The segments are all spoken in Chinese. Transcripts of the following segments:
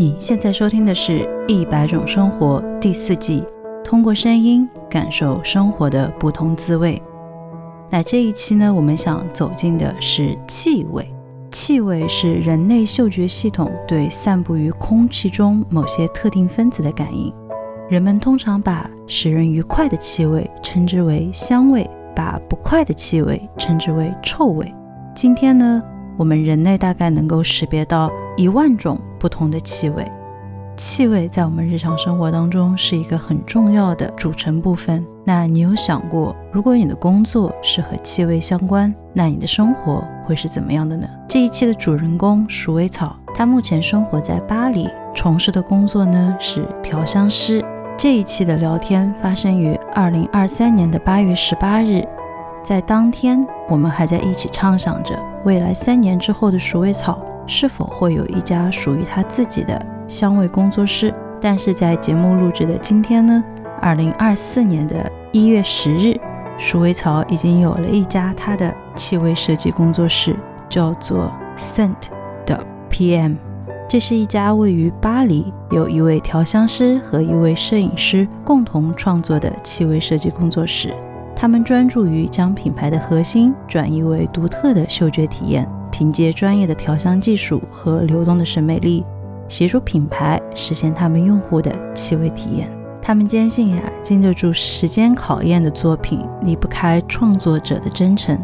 你现在收听的是《一百种生活》第四季，通过声音感受生活的不同滋味。那这一期呢，我们想走进的是气味。气味是人类嗅觉系统对散布于空气中某些特定分子的感应。人们通常把使人愉快的气味称之为香味，把不快的气味称之为臭味。今天呢，我们人类大概能够识别到一万种不同的气味。气味在我们日常生活当中是一个很重要的组成部分。那你有想过，如果你的工作是和气味相关，那你的生活会是怎么样的呢？这一期的主人公鼠尾草，他目前生活在巴黎，从事的工作呢是调香师。这一期的聊天发生于二零二三年的八月十八日，在当天，我们还在一起畅想着未来三年之后的鼠尾草是否会有一家属于他自己的香味工作室。但是在节目录制的今天呢，二零二四年的一月十日，鼠尾草已经有了一家他的气味设计工作室，叫做 Scent 的 PM。这是一家位于巴黎，有一位调香师和一位摄影师共同创作的气味设计工作室。他们专注于将品牌的核心转移为独特的嗅觉体验，凭借专业的调香技术和流动的审美力，协助品牌实现他们用户的气味体验。他们坚信呀，经得住时间考验的作品离不开创作者的真诚，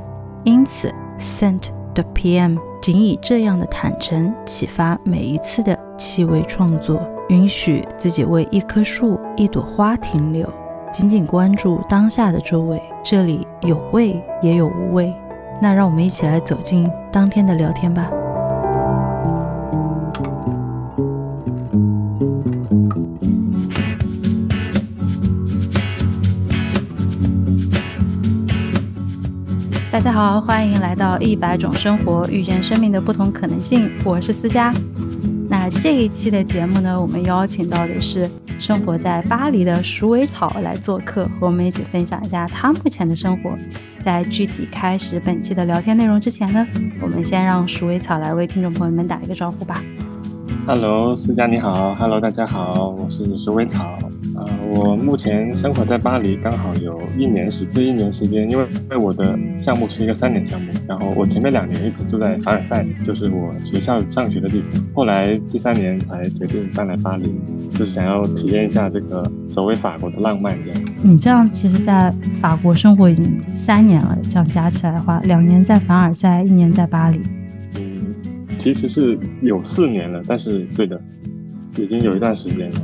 因此 Scent 的 PM。仅以这样的坦诚启发每一次的气味创作，允许自己为一棵树、一朵花停留，仅仅关注当下的周围。这里有味，也有无味。那让我们一起来走进当天的聊天吧。大家好，欢迎来到一百种生活，遇见生命的不同可能性。我是思佳。那这一期的节目呢，我们邀请到的是生活在巴黎的鼠尾草来做客，和我们一起分享一下他目前的生活。在具体开始本期的聊天内容之前呢，我们先让鼠尾草来为听众朋友们打一个招呼吧。Hello，思佳你好。Hello，大家好，我是鼠尾草。呃，我目前生活在巴黎，刚好有一年时这一年时间，因为因为我的项目是一个三年项目，然后我前面两年一直住在凡尔赛，就是我学校上学的地方，后来第三年才决定搬来巴黎，就是想要体验一下这个所谓法国的浪漫这样。你这样其实，在法国生活已经三年了，这样加起来的话，两年在凡尔赛，一年在巴黎。嗯，其实是有四年了，但是对的，已经有一段时间了。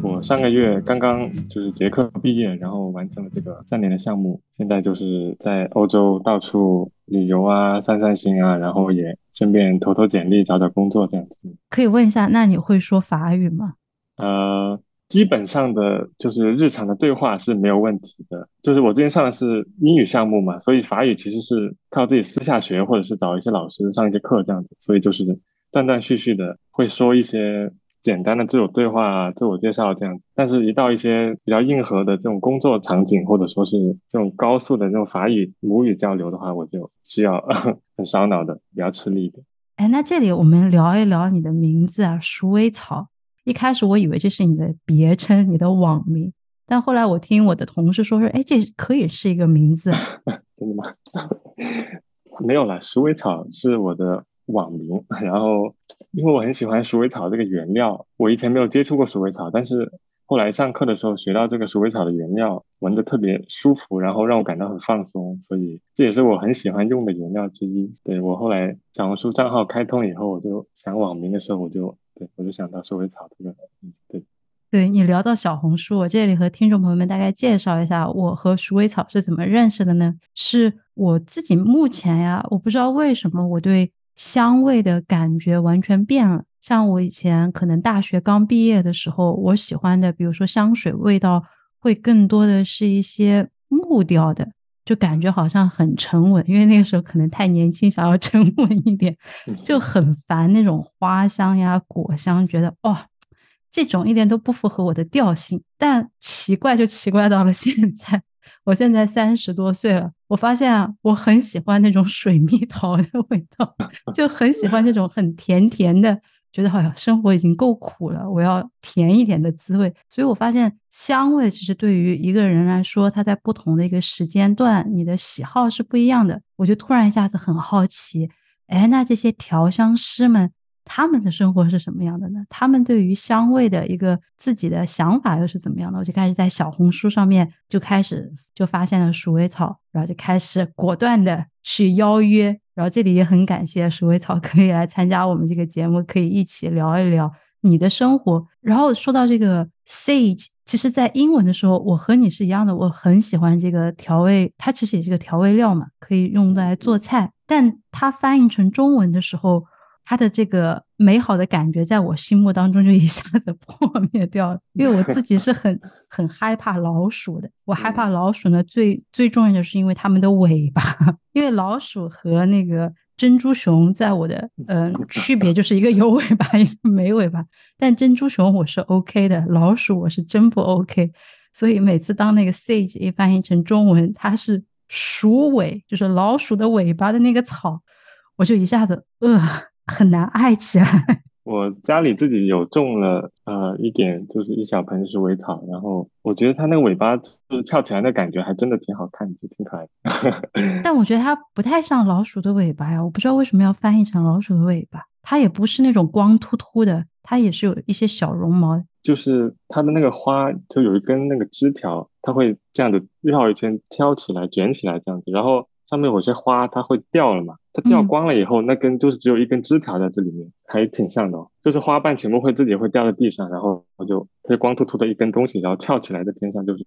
我上个月刚刚就是结课毕业，然后完成了这个三年的项目，现在就是在欧洲到处旅游啊、散散心啊，然后也顺便投投简历、找找工作这样子。可以问一下，那你会说法语吗？呃，基本上的就是日常的对话是没有问题的。就是我之前上的是英语项目嘛，所以法语其实是靠自己私下学，或者是找一些老师上一些课这样子，所以就是断断续续的会说一些。简单的自我对话、自我介绍这样子，但是一到一些比较硬核的这种工作场景，或者说是这种高速的这种法语母语交流的话，我就需要 很烧脑的，比较吃力的。哎，那这里我们聊一聊你的名字啊，鼠尾草。一开始我以为这是你的别称，你的网名，但后来我听我的同事说说，哎，这可以是一个名字。真的吗？没有了，鼠尾草是我的。网名，然后因为我很喜欢鼠尾草这个原料，我以前没有接触过鼠尾草，但是后来上课的时候学到这个鼠尾草的原料，闻着特别舒服，然后让我感到很放松，所以这也是我很喜欢用的原料之一。对我后来小红书账号开通以后，我就想网名的时候，我就对我就想到鼠尾草这个，对。对你聊到小红书，我这里和听众朋友们大概介绍一下，我和鼠尾草是怎么认识的呢？是我自己目前呀，我不知道为什么我对。香味的感觉完全变了。像我以前可能大学刚毕业的时候，我喜欢的，比如说香水味道，会更多的是一些木调的，就感觉好像很沉稳。因为那个时候可能太年轻，想要 沉稳一点，就很烦那种花香呀、果香，觉得哦，这种一点都不符合我的调性。但奇怪就奇怪到了现在。我现在三十多岁了，我发现啊，我很喜欢那种水蜜桃的味道，就很喜欢那种很甜甜的觉得好像生活已经够苦了，我要甜一点的滋味。所以我发现香味其实对于一个人来说，他在不同的一个时间段，你的喜好是不一样的。我就突然一下子很好奇，哎，那这些调香师们。他们的生活是什么样的呢？他们对于香味的一个自己的想法又是怎么样的？我就开始在小红书上面就开始就发现了鼠尾草，然后就开始果断的去邀约。然后这里也很感谢鼠尾草可以来参加我们这个节目，可以一起聊一聊你的生活。然后说到这个 sage，其实在英文的时候，我和你是一样的，我很喜欢这个调味，它其实也是个调味料嘛，可以用来做菜。但它翻译成中文的时候。它的这个美好的感觉，在我心目当中就一下子 破灭掉了，因为我自己是很 很害怕老鼠的。我害怕老鼠呢，最最重要的是因为它们的尾巴，因为老鼠和那个珍珠熊在我的嗯区别就是一个有尾巴，一个没尾巴。但珍珠熊我是 OK 的，老鼠我是真不 OK。所以每次当那个 sage 一翻译成中文，它是鼠尾，就是老鼠的尾巴的那个草，我就一下子呃。很难爱起来。我家里自己有种了，呃，一点就是一小盆鼠尾草，然后我觉得它那个尾巴就是翘起来的感觉，还真的挺好看就，挺可爱的。但我觉得它不太像老鼠的尾巴呀，我不知道为什么要翻译成老鼠的尾巴。它也不是那种光秃秃的，它也是有一些小绒毛。就是它的那个花，就有一根那个枝条，它会这样子绕一圈，挑起来卷起来这样子，然后。上面有些花，它会掉了嘛？它掉光了以后，那根就是只有一根枝条在这里面，还挺像的。哦。就是花瓣全部会自己会掉在地上，然后我就它就光秃秃的一根东西，然后翘起来在天上，就是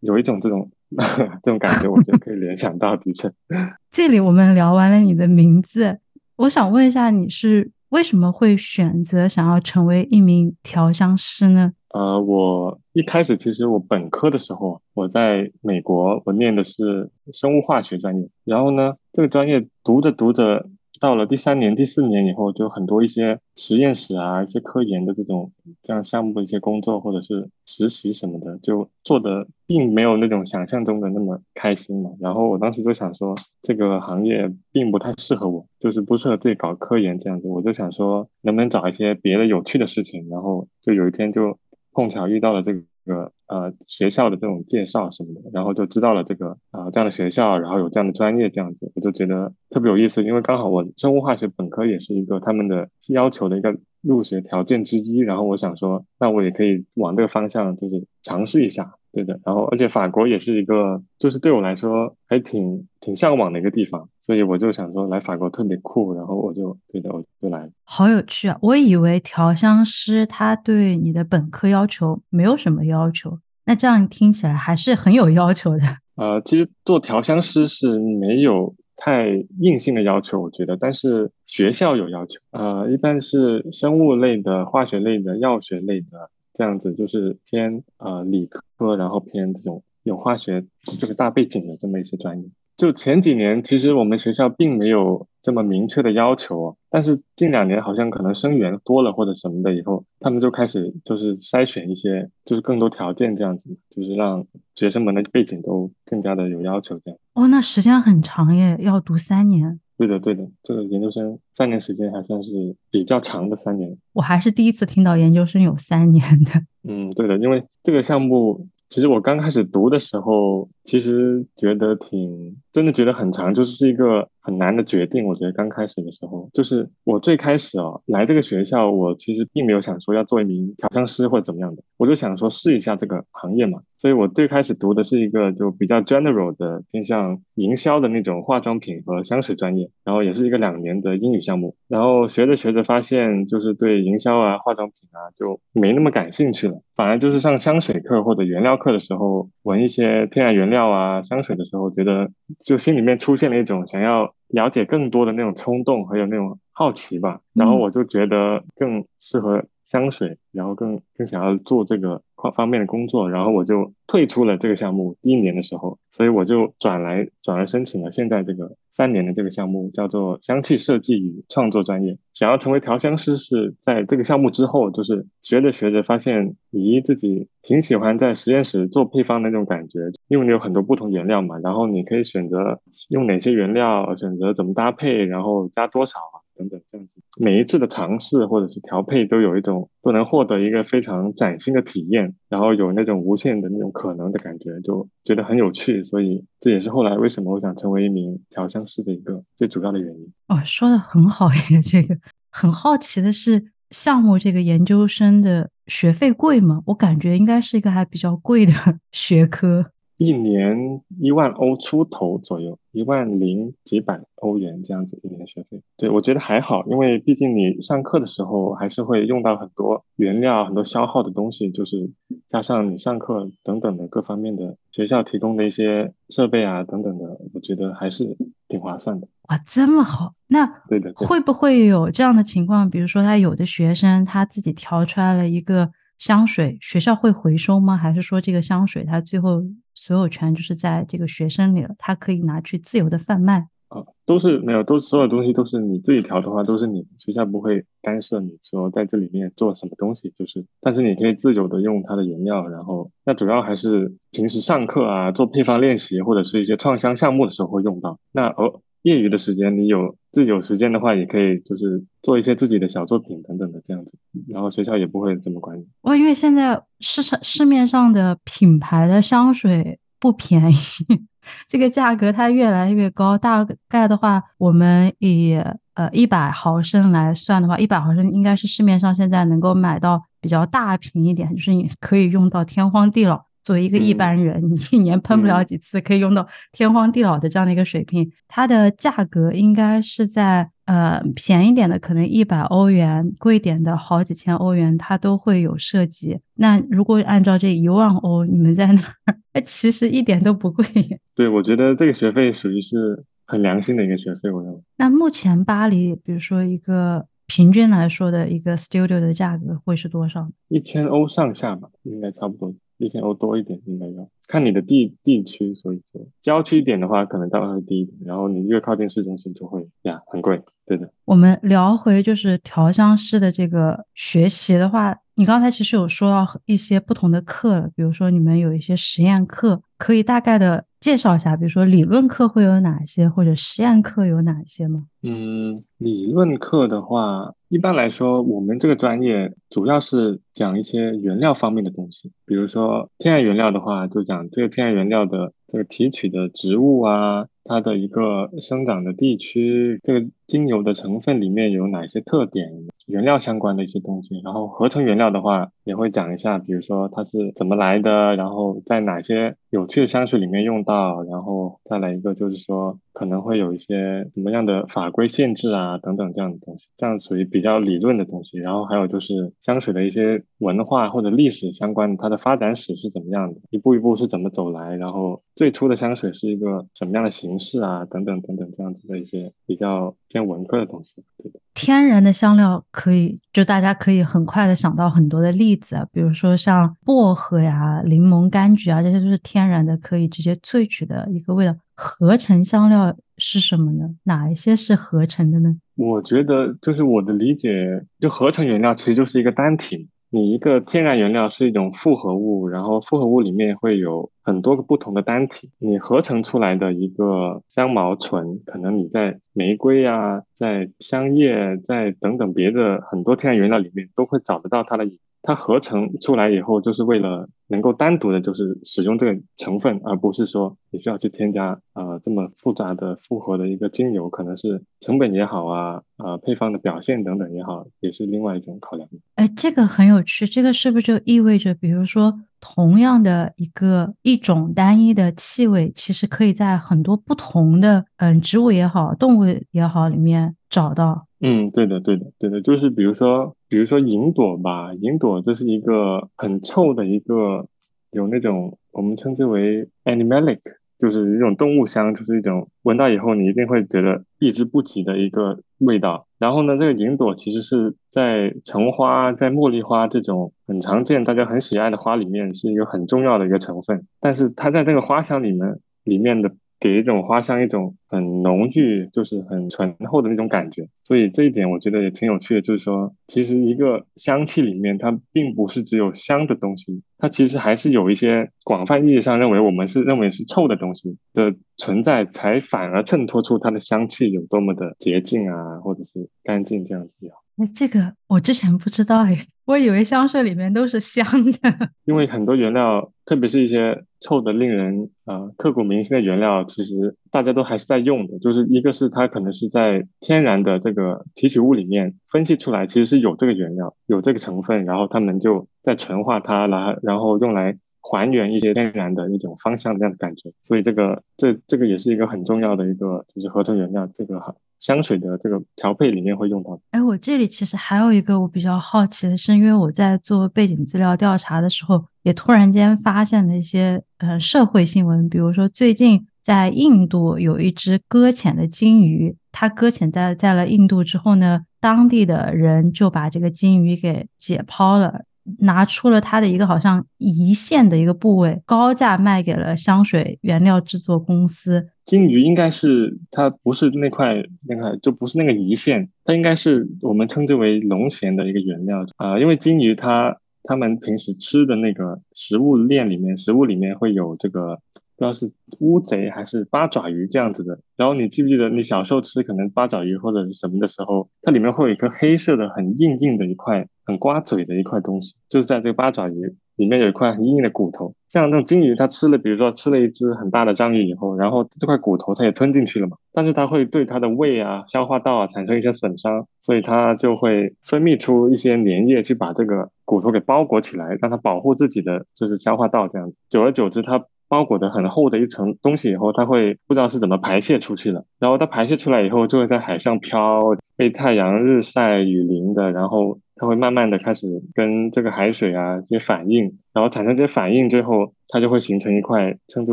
有一种这种 这种感觉，我觉得可以联想到，的确。这里我们聊完了你的名字，我想问一下，你是为什么会选择想要成为一名调香师呢？呃，我一开始其实我本科的时候，我在美国，我念的是生物化学专业。然后呢，这个专业读着读着，到了第三年、第四年以后，就很多一些实验室啊、一些科研的这种这样项目的一些工作，或者是实习什么的，就做的并没有那种想象中的那么开心嘛。然后我当时就想说，这个行业并不太适合我，就是不适合自己搞科研这样子。我就想说，能不能找一些别的有趣的事情？然后就有一天就。碰巧遇到了这个呃学校的这种介绍什么的，然后就知道了这个啊这样的学校，然后有这样的专业这样子，我就觉得特别有意思，因为刚好我生物化学本科也是一个他们的要求的一个入学条件之一，然后我想说，那我也可以往这个方向就是尝试一下。对的，然后而且法国也是一个，就是对我来说还挺挺向往的一个地方，所以我就想说来法国特别酷，然后我就对的，我就来。好有趣啊！我以为调香师他对你的本科要求没有什么要求，那这样听起来还是很有要求的。呃，其实做调香师是没有太硬性的要求，我觉得，但是学校有要求，呃，一般是生物类的、化学类的、药学类的。这样子就是偏呃理科，然后偏这种有化学这个大背景的这么一些专业。就前几年，其实我们学校并没有这么明确的要求，但是近两年好像可能生源多了或者什么的以后，他们就开始就是筛选一些，就是更多条件这样子，就是让学生们的背景都更加的有要求这样。哦，那时间很长耶，要读三年。对的，对的，这个研究生三年时间还算是比较长的三年。我还是第一次听到研究生有三年的。嗯，对的，因为这个项目。其实我刚开始读的时候，其实觉得挺真的，觉得很长，就是一个很难的决定。我觉得刚开始的时候，就是我最开始哦来这个学校，我其实并没有想说要做一名调香师或者怎么样的，我就想说试一下这个行业嘛。所以我最开始读的是一个就比较 general 的偏向营销的那种化妆品和香水专业，然后也是一个两年的英语项目。然后学着学着发现，就是对营销啊、化妆品啊就没那么感兴趣了，反而就是上香水课或者原料。课的时候闻一些天然原料啊香水的时候，觉得就心里面出现了一种想要了解更多的那种冲动，还有那种好奇吧。然后我就觉得更适合香水，然后更更想要做这个方方面的工作。然后我就退出了这个项目。第一年的时候，所以我就转来转而申请了现在这个三年的这个项目，叫做香气设计与创作专业。想要成为调香师，是在这个项目之后，就是学着学着发现，咦，自己挺喜欢在实验室做配方的那种感觉，因为你有很多不同原料嘛，然后你可以选择用哪些原料，选择怎么搭配，然后加多少，等等这样子。每一次的尝试或者是调配，都有一种都能获得一个非常崭新的体验，然后有那种无限的那种可能的感觉，就觉得很有趣。所以这也是后来为什么我想成为一名调香师的一个最主要的原因。哦，说的很好耶，这个很好奇的是，项目这个研究生的学费贵吗？我感觉应该是一个还比较贵的 学科。一年一万欧出头左右，一万零几百欧元这样子一年的学费。对我觉得还好，因为毕竟你上课的时候还是会用到很多原料、很多消耗的东西，就是加上你上课等等的各方面的学校提供的一些设备啊等等的，我觉得还是挺划算的。哇，这么好，那对的，会不会有这样的情况？比如说，他有的学生他自己调出来了一个香水，学校会回收吗？还是说这个香水它最后？所有权就是在这个学生里了，他可以拿去自由的贩卖啊，都是没有，都所有东西都是你自己调的话，都是你学校不会干涉你说在这里面做什么东西，就是，但是你可以自由的用它的原料，然后那主要还是平时上课啊，做配方练习或者是一些创香项目的时候会用到，那而。业余的时间，你有自己有时间的话，也可以就是做一些自己的小作品等等的这样子，然后学校也不会这么管你。哇，因为现在市场市面上的品牌的香水不便宜，这个价格它越来越高。大概的话，我们以呃一百毫升来算的话，一百毫升应该是市面上现在能够买到比较大瓶一点，就是你可以用到天荒地老。作为一个一般人，你一年喷不了几次，可以用到天荒地老的这样的一个水平，它的价格应该是在呃便宜点的可能一百欧元，贵点的好几千欧元，它都会有涉及。那如果按照这一万欧，你们在那儿，哎，其实一点都不贵。对，我觉得这个学费属于是很良心的一个学费，我认为。那目前巴黎，比如说一个平均来说的一个 studio 的价格会是多少？一千欧上下吧，应该差不多。一千欧多一点应该要看你的地地区，所以说郊区点的话，可能大概会低一点。然后你越靠近市中心就会呀很贵，对的。我们聊回就是调香师的这个学习的话，你刚才其实有说到一些不同的课了，比如说你们有一些实验课，可以大概的介绍一下，比如说理论课会有哪些，或者实验课有哪些吗？嗯，理论课的话。一般来说，我们这个专业主要是讲一些原料方面的东西，比如说天然原料的话，就讲这个天然原料的这个提取的植物啊，它的一个生长的地区，这个精油的成分里面有哪些特点。原料相关的一些东西，然后合成原料的话也会讲一下，比如说它是怎么来的，然后在哪些有趣的香水里面用到，然后再来一个就是说可能会有一些什么样的法规限制啊等等这样的东西，这样属于比较理论的东西。然后还有就是香水的一些文化或者历史相关的，它的发展史是怎么样的，一步一步是怎么走来，然后最初的香水是一个什么样的形式啊等等等等这样子的一些比较偏文科的东西，对。天然的香料可以，就大家可以很快的想到很多的例子啊，比如说像薄荷呀、柠檬、柑橘啊，这些都是天然的，可以直接萃取的一个味道。合成香料是什么呢？哪一些是合成的呢？我觉得就是我的理解，就合成原料其实就是一个单体。你一个天然原料是一种复合物，然后复合物里面会有很多个不同的单体，你合成出来的一个香茅醇，可能你在玫瑰啊，在香叶，在等等别的很多天然原料里面都会找得到它的影。它合成出来以后，就是为了能够单独的，就是使用这个成分，而不是说你需要去添加呃这么复杂的复合的一个精油，可能是成本也好啊，呃配方的表现等等也好，也是另外一种考量。哎，这个很有趣，这个是不是就意味着，比如说同样的一个一种单一的气味，其实可以在很多不同的嗯植物也好，动物也好里面找到？嗯，对的，对的，对的，就是比如说，比如说银朵吧，银朵这是一个很臭的一个，有那种我们称之为 animalic，就是一种动物香，就是一种闻到以后你一定会觉得避之不及的一个味道。然后呢，这个银朵其实是在橙花、在茉莉花这种很常见、大家很喜爱的花里面是一个很重要的一个成分，但是它在这个花香里面里面的。给一种花香一种很浓郁，就是很醇厚的那种感觉。所以这一点我觉得也挺有趣的，就是说，其实一个香气里面，它并不是只有香的东西，它其实还是有一些广泛意义上认为我们是认为是臭的东西的存在，才反而衬托出它的香气有多么的洁净啊，或者是干净这样子。那，这个我之前不知道哎，我以为香水里面都是香的。因为很多原料，特别是一些臭的令人啊刻骨铭心的原料，其实大家都还是在用的。就是一个是它可能是在天然的这个提取物里面分析出来，其实是有这个原料，有这个成分，然后他们就在纯化它，来然后用来还原一些天然的一种芳香这样的感觉。所以这个这这个也是一个很重要的一个就是合成原料，这个。香水的这个调配里面会用到。哎，我这里其实还有一个我比较好奇的是，因为我在做背景资料调查的时候，也突然间发现了一些呃社会新闻，比如说最近在印度有一只搁浅的鲸鱼，它搁浅在在了印度之后呢，当地的人就把这个鲸鱼给解剖了。拿出了它的一个好像胰腺的一个部位，高价卖给了香水原料制作公司。鲸鱼应该是它不是那块那块，就不是那个胰腺，它应该是我们称之为龙涎的一个原料啊。因为鲸鱼它他们平时吃的那个食物链里面，食物里面会有这个。不知道是乌贼还是八爪鱼这样子的，然后你记不记得你小时候吃可能八爪鱼或者是什么的时候，它里面会有一颗黑色的很硬硬的一块很刮嘴的一块东西，就是在这个八爪鱼里面有一块很硬的骨头。像那种鲸鱼，它吃了，比如说吃了一只很大的章鱼以后，然后这块骨头它也吞进去了嘛，但是它会对它的胃啊、消化道啊产生一些损伤，所以它就会分泌出一些粘液去把这个骨头给包裹起来，让它保护自己的就是消化道这样子。久而久之，它。包裹的很厚的一层东西以后，它会不知道是怎么排泄出去的。然后它排泄出来以后，就会在海上漂，被太阳日晒雨淋的。然后它会慢慢的开始跟这个海水啊这些反应，然后产生这些反应，最后它就会形成一块称之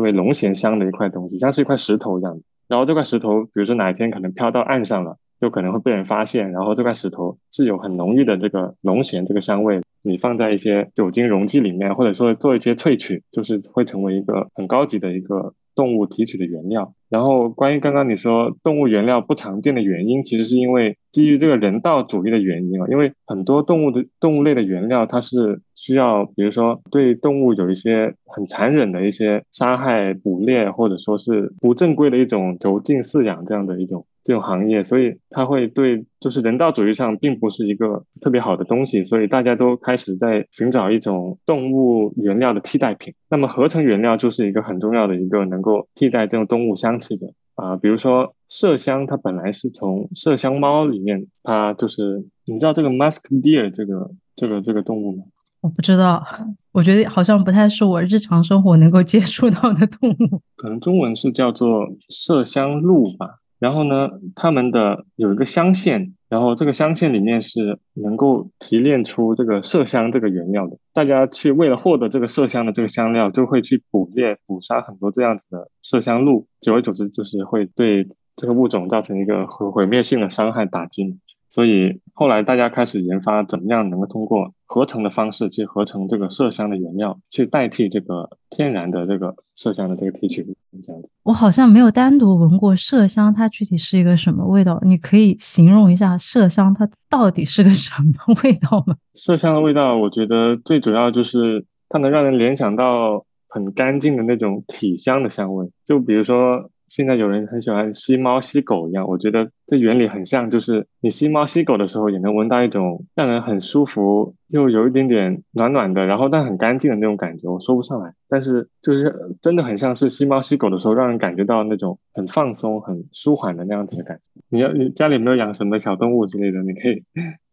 为龙涎香的一块东西，像是一块石头一样。然后这块石头，比如说哪一天可能飘到岸上了。就可能会被人发现，然后这块石头是有很浓郁的这个龙涎这个香味，你放在一些酒精溶剂里面，或者说做一些萃取，就是会成为一个很高级的一个动物提取的原料。然后关于刚刚你说动物原料不常见的原因，其实是因为基于这个人道主义的原因啊，因为很多动物的动物类的原料，它是需要，比如说对动物有一些很残忍的一些杀害、捕猎，或者说是不正规的一种囚禁、饲养这样的一种。这种行业，所以它会对就是人道主义上并不是一个特别好的东西，所以大家都开始在寻找一种动物原料的替代品。那么合成原料就是一个很重要的一个能够替代这种动物香气的啊，比如说麝香，它本来是从麝香猫里面，它就是你知道这个 musk deer 这个这个这个动物吗？我不知道，我觉得好像不太是我日常生活能够接触到的动物，可能中文是叫做麝香鹿吧。然后呢，他们的有一个香腺，然后这个香腺里面是能够提炼出这个麝香这个原料的。大家去为了获得这个麝香的这个香料，就会去捕猎、捕杀很多这样子的麝香鹿，久而久之就是会对这个物种造成一个毁毁灭性的伤害打击。所以后来大家开始研发怎么样能够通过合成的方式去合成这个麝香的原料，去代替这个天然的这个麝香的这个提取物。这样子，我好像没有单独闻过麝香，它具体是一个什么味道？你可以形容一下麝香它到底是个什么 味道吗？麝香的味道，我觉得最主要就是它能让人联想到很干净的那种体香的香味，就比如说。现在有人很喜欢吸猫吸狗一样，我觉得这原理很像，就是你吸猫吸狗的时候，也能闻到一种让人很舒服又有一点点暖暖的，然后但很干净的那种感觉。我说不上来，但是就是真的很像是吸猫吸狗的时候，让人感觉到那种很放松、很舒缓的那样子的感觉。你要你家里没有养什么小动物之类的，你可以。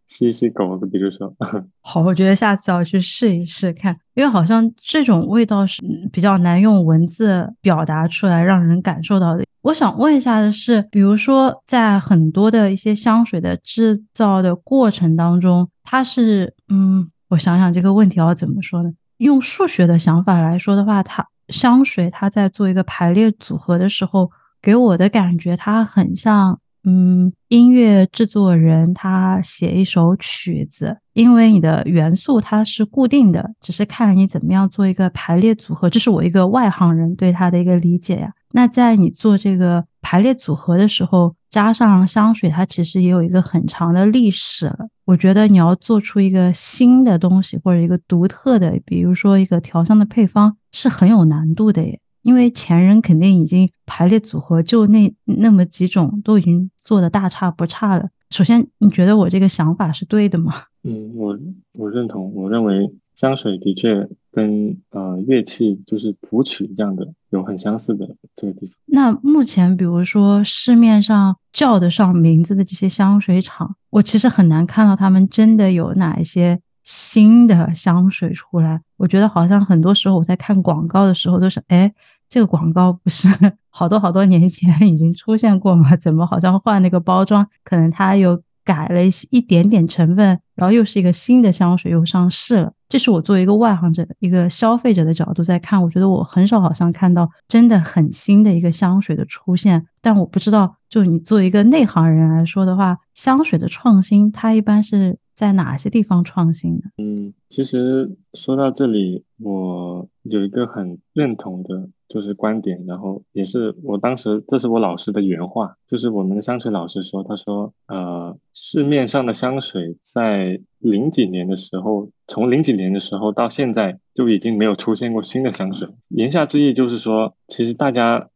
吸吸狗，比如说，好，我觉得下次要去试一试看，因为好像这种味道是比较难用文字表达出来，让人感受到的。我想问一下的是，比如说在很多的一些香水的制造的过程当中，它是，嗯，我想想这个问题要怎么说呢？用数学的想法来说的话，它香水它在做一个排列组合的时候，给我的感觉它很像。嗯，音乐制作人他写一首曲子，因为你的元素它是固定的，只是看你怎么样做一个排列组合。这是我一个外行人对他的一个理解呀。那在你做这个排列组合的时候，加上香水，它其实也有一个很长的历史了。我觉得你要做出一个新的东西或者一个独特的，比如说一个调香的配方，是很有难度的耶。因为前人肯定已经排列组合，就那那么几种都已经做的大差不差了。首先，你觉得我这个想法是对的吗？嗯，我我认同。我认为香水的确跟呃乐器就是谱曲这样的有很相似的这个地方。那目前，比如说市面上叫得上名字的这些香水厂，我其实很难看到他们真的有哪一些新的香水出来。我觉得好像很多时候我在看广告的时候都是，哎。这个广告不是 好多好多年前已经出现过吗？怎么好像换了个包装？可能它又改了一一点点成分，然后又是一个新的香水又上市了。这是我作为一个外行者、一个消费者的角度在看，我觉得我很少好像看到真的很新的一个香水的出现。但我不知道，就你作为一个内行人来说的话，香水的创新它一般是在哪些地方创新的？嗯，其实说到这里，我有一个很认同的。就是观点，然后也是我当时，这是我老师的原话，就是我们的香水老师说，他说，呃，市面上的香水在零几年的时候，从零几年的时候到现在就已经没有出现过新的香水。言下之意就是说，其实大家。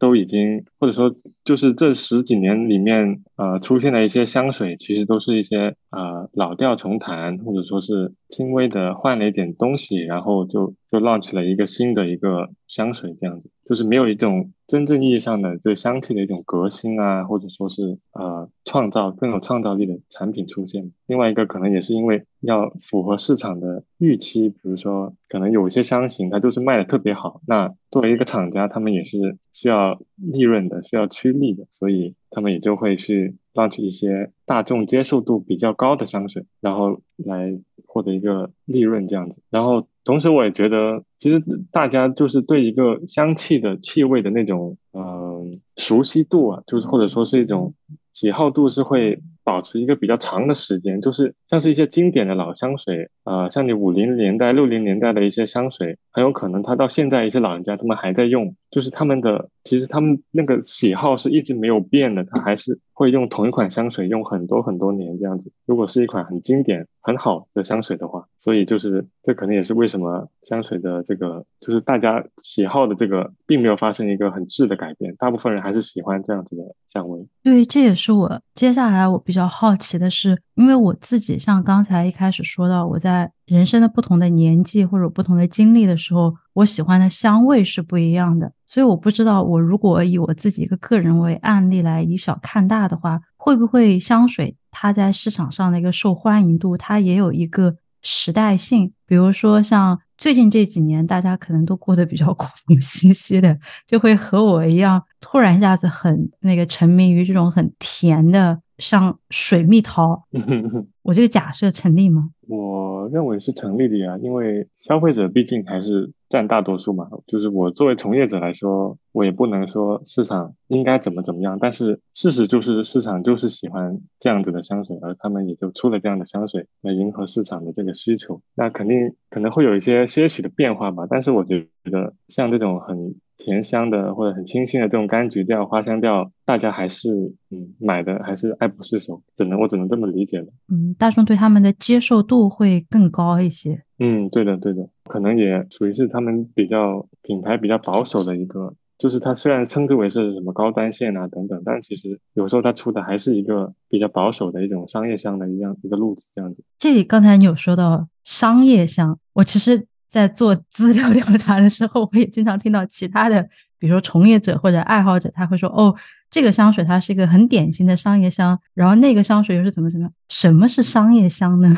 都已经，或者说就是这十几年里面，呃，出现的一些香水，其实都是一些呃老调重弹，或者说是轻微的换了一点东西，然后就就 launch 了一个新的一个香水，这样子，就是没有一种真正意义上的对香气的一种革新啊，或者说是呃创造更有创造力的产品出现。另外一个可能也是因为要符合市场的预期，比如说可能有一些香型它就是卖的特别好，那作为一个厂家，他们也是需要利润呃，需要趋利的，所以他们也就会去 launch 一些大众接受度比较高的香水，然后来获得一个利润这样子。然后同时，我也觉得，其实大家就是对一个香气的气味的那种嗯熟悉度啊，就是或者说是一种喜好度是会。保持一个比较长的时间，就是像是一些经典的老香水，呃，像你五零年代、六零年代的一些香水，很有可能它到现在一些老人家他们还在用，就是他们的其实他们那个喜好是一直没有变的，它还是会用同一款香水用很多很多年这样子。如果是一款很经典、很好的香水的话，所以就是这可能也是为什么香水的这个就是大家喜好的这个并没有发生一个很质的改变，大部分人还是喜欢这样子的香味。对，这也是我接下来我比较。好奇的是，因为我自己像刚才一开始说到，我在人生的不同的年纪或者不同的经历的时候，我喜欢的香味是不一样的。所以我不知道，我如果以我自己一个个人为案例来以小看大的话，会不会香水它在市场上的一个受欢迎度，它也有一个时代性？比如说像最近这几年，大家可能都过得比较 苦兮兮的，就会和我一样，突然一下子很那个沉迷于这种很甜的。像水蜜桃，我这个假设成立吗？我认为是成立的呀，因为消费者毕竟还是占大多数嘛。就是我作为从业者来说，我也不能说市场应该怎么怎么样，但是事实就是市场就是喜欢这样子的香水，而他们也就出了这样的香水来迎合市场的这个需求。那肯定可能会有一些些许的变化吧，但是我觉得像这种很。甜香的或者很清新的这种柑橘调、花香调，大家还是嗯买的还是爱不释手，只能我只能这么理解了。嗯，大众对他们的接受度会更高一些。嗯，对的对的，可能也属于是他们比较品牌比较保守的一个，就是它虽然称之为是什么高端线啊等等，但其实有时候它出的还是一个比较保守的一种商业香的一样一个路子这样子。这里刚才你有说到商业香，我其实。在做资料 调查的时候，我也经常听到其他的，比如说从业者或者爱好者，他会说：“哦，这个香水它是一个很典型的商业香，然后那个香水又是怎么怎么样？什么是商业香呢？”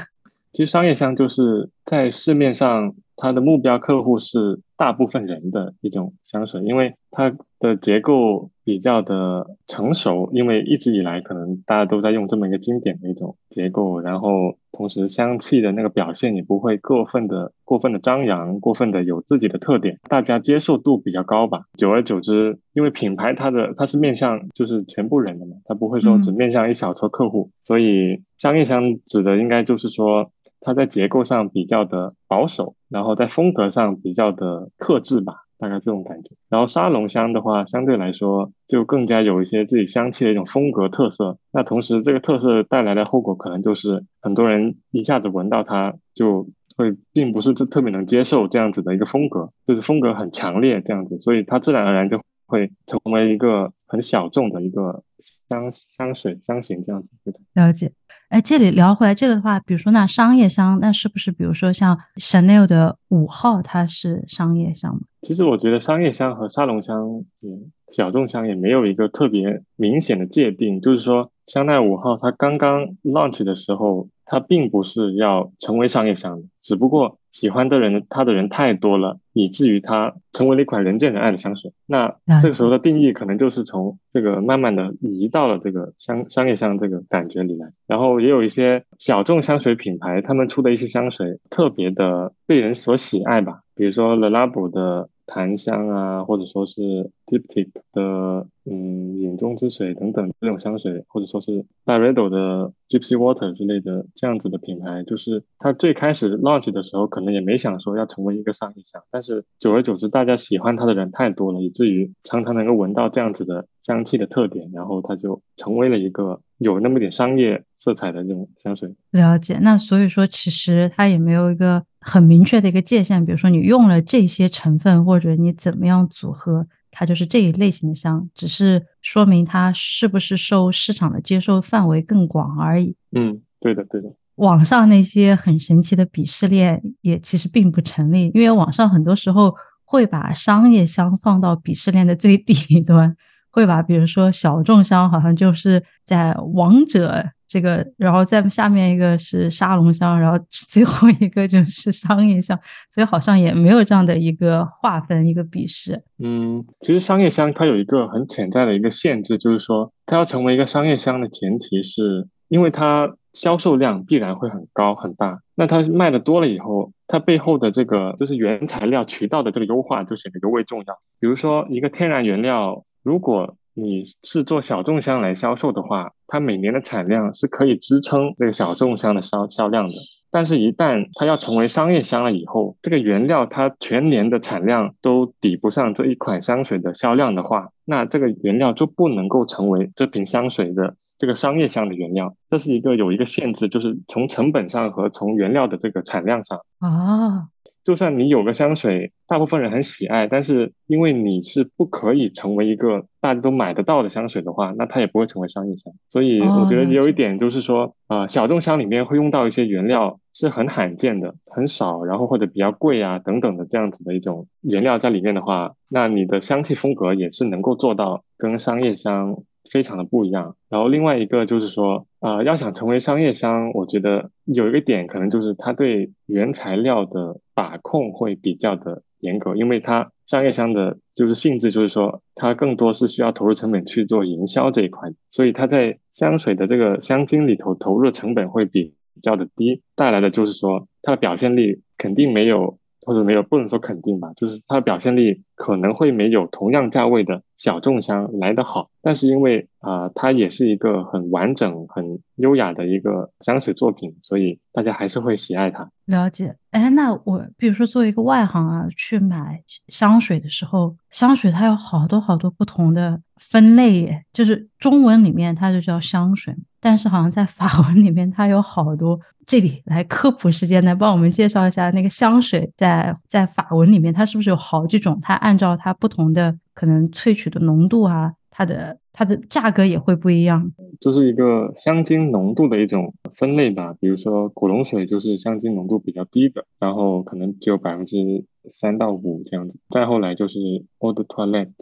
其实商业香就是在市面上，它的目标客户是大部分人的一种香水，因为它的结构比较的成熟，因为一直以来可能大家都在用这么一个经典的一种结构，然后同时香气的那个表现也不会过分的过分的张扬，过分的有自己的特点，大家接受度比较高吧。久而久之，因为品牌它的它是面向就是全部人的嘛，它不会说只面向一小撮客户，所以商业香指的应该就是说。它在结构上比较的保守，然后在风格上比较的克制吧。大概这种感觉。然后沙龙香的话，相对来说就更加有一些自己香气的一种风格特色。那同时，这个特色带来的后果可能就是很多人一下子闻到它就会并不是特特别能接受这样子的一个风格，就是风格很强烈这样子，所以它自然而然就会成为一个很小众的一个香香水香型这样子。了解。哎，这里聊回来这个的话，比如说那商业香，那是不是比如说像 Chanel 的五号，它是商业香吗？其实我觉得商业香和沙龙香也小众香也没有一个特别明显的界定，就是说香奈儿五号它刚刚 launch 的时候。它并不是要成为商业香的，只不过喜欢的人，它的人太多了，以至于它成为了一款人见人爱的香水。那这个时候的定义可能就是从这个慢慢的移到了这个商商业香这个感觉里来。然后也有一些小众香水品牌，他们出的一些香水特别的被人所喜爱吧，比如说 Le Labo 的。檀香啊，或者说是 Tiptop 的嗯眼中之水等等这种香水，或者说是 Byredo 的 Gypsy Water 之类的这样子的品牌，就是它最开始 launch 的时候，可能也没想说要成为一个商业香，但是久而久之，大家喜欢它的人太多了，以至于常常能够闻到这样子的香气的特点，然后它就成为了一个有那么点商业色彩的这种香水。了解，那所以说其实它也没有一个。很明确的一个界限，比如说你用了这些成分，或者你怎么样组合，它就是这一类型的香，只是说明它是不是受市场的接受范围更广而已。嗯，对的，对的。网上那些很神奇的鄙视链也其实并不成立，因为网上很多时候会把商业香放到鄙视链的最底端，会把比如说小众香好像就是在王者。这个，然后在下面一个是沙龙香，然后 最后一个就是商业香，所以好像也没有这样的一个划分，一个鄙视。嗯，其实商业香它有一个很潜在的一个限制，就是说它要成为一个商业香的前提是，因为它销售量必然会很高很大，那它卖的多了以后，它背后的这个就是原材料渠道的这个优化就显得尤为重要。比如说一个天然原料，如果你是做小众香来销售的话，它每年的产量是可以支撑这个小众香的销销量的。但是，一旦它要成为商业香了以后，这个原料它全年的产量都抵不上这一款香水的销量的话，那这个原料就不能够成为这瓶香水的这个商业香的原料。这是一个有一个限制，就是从成本上和从原料的这个产量上啊。就算你有个香水，大部分人很喜爱，但是因为你是不可以成为一个大家都买得到的香水的话，那它也不会成为商业香。所以我觉得有一点就是说，啊，小众香里面会用到一些原料是很罕见的、很少，然后或者比较贵啊等等的这样子的一种原料在里面的话，那你的香气风格也是能够做到跟商业香。非常的不一样，然后另外一个就是说，啊，要想成为商业香，我觉得有一个点可能就是它对原材料的把控会比较的严格，因为它商业香的就是性质就是说，它更多是需要投入成本去做营销这一块，所以它在香水的这个香精里头投入的成本会比较的低，带来的就是说它的表现力肯定没有。或者没有，不能说肯定吧，就是它的表现力可能会没有同样价位的小众香来得好，但是因为啊，它也是一个很完整、很优雅的一个香水作品，所以大家还是会喜爱它。了解，哎，那我比如说作为一个外行啊，去买香水的时候，香水它有好多好多不同的分类耶，就是中文里面它就叫香水，但是好像在法文里面它有好多。这里来科普时间来，帮我们介绍一下那个香水在在法文里面，它是不是有好几种？它按照它不同的可能萃取的浓度啊，它的它的价格也会不一样。就是一个香精浓度的一种分类吧。比如说古龙水就是香精浓度比较低的，然后可能只有百分之三到五这样子。再后来就是 Eau de Toilette。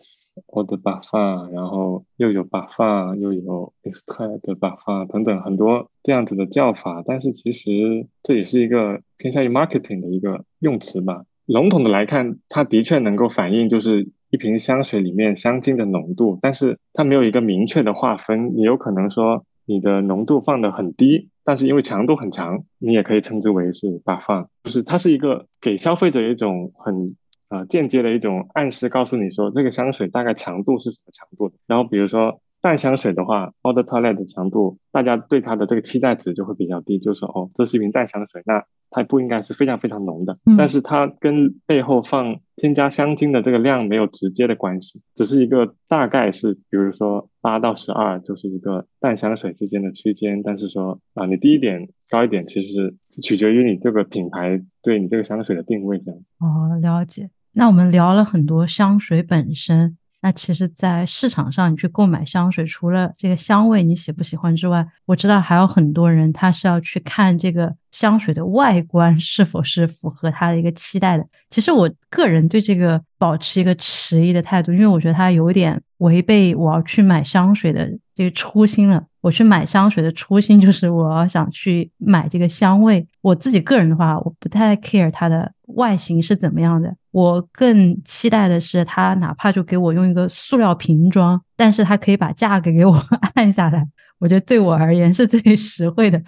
或者把发，然后又有把发，又有 extra 的把发等等很多这样子的叫法，但是其实这也是一个偏向于 marketing 的一个用词吧。笼统的来看，它的确能够反映就是一瓶香水里面香精的浓度，但是它没有一个明确的划分。你有可能说你的浓度放的很低，但是因为强度很强，你也可以称之为是 buffer，，就是它是一个给消费者一种很。啊，间接的一种暗示，告诉你说这个香水大概强度是什么强度的。然后比如说淡香水的话，eau de toilette 的强度，大家对它的这个期待值就会比较低，就是说哦，这是一瓶淡香水，那它不应该是非常非常浓的。嗯但是它跟背后放添加香精的这个量没有直接的关系，只是一个大概是，比如说八到十二，就是一个淡香水之间的区间。但是说啊，你低一点高一点，其实是取决于你这个品牌对你这个香水的定位这样。哦，了解。那我们聊了很多香水本身，那其实，在市场上你去购买香水，除了这个香味你喜不喜欢之外，我知道还有很多人他是要去看这个香水的外观是否是符合他的一个期待的。其实我个人对这个保持一个迟疑的态度，因为我觉得它有点违背我要去买香水的这个初心了。我去买香水的初心就是我要想去买这个香味。我自己个人的话，我不太 care 它的外形是怎么样的，我更期待的是它哪怕就给我用一个塑料瓶装，但是它可以把价格给我 按下来，我觉得对我而言是最实惠的。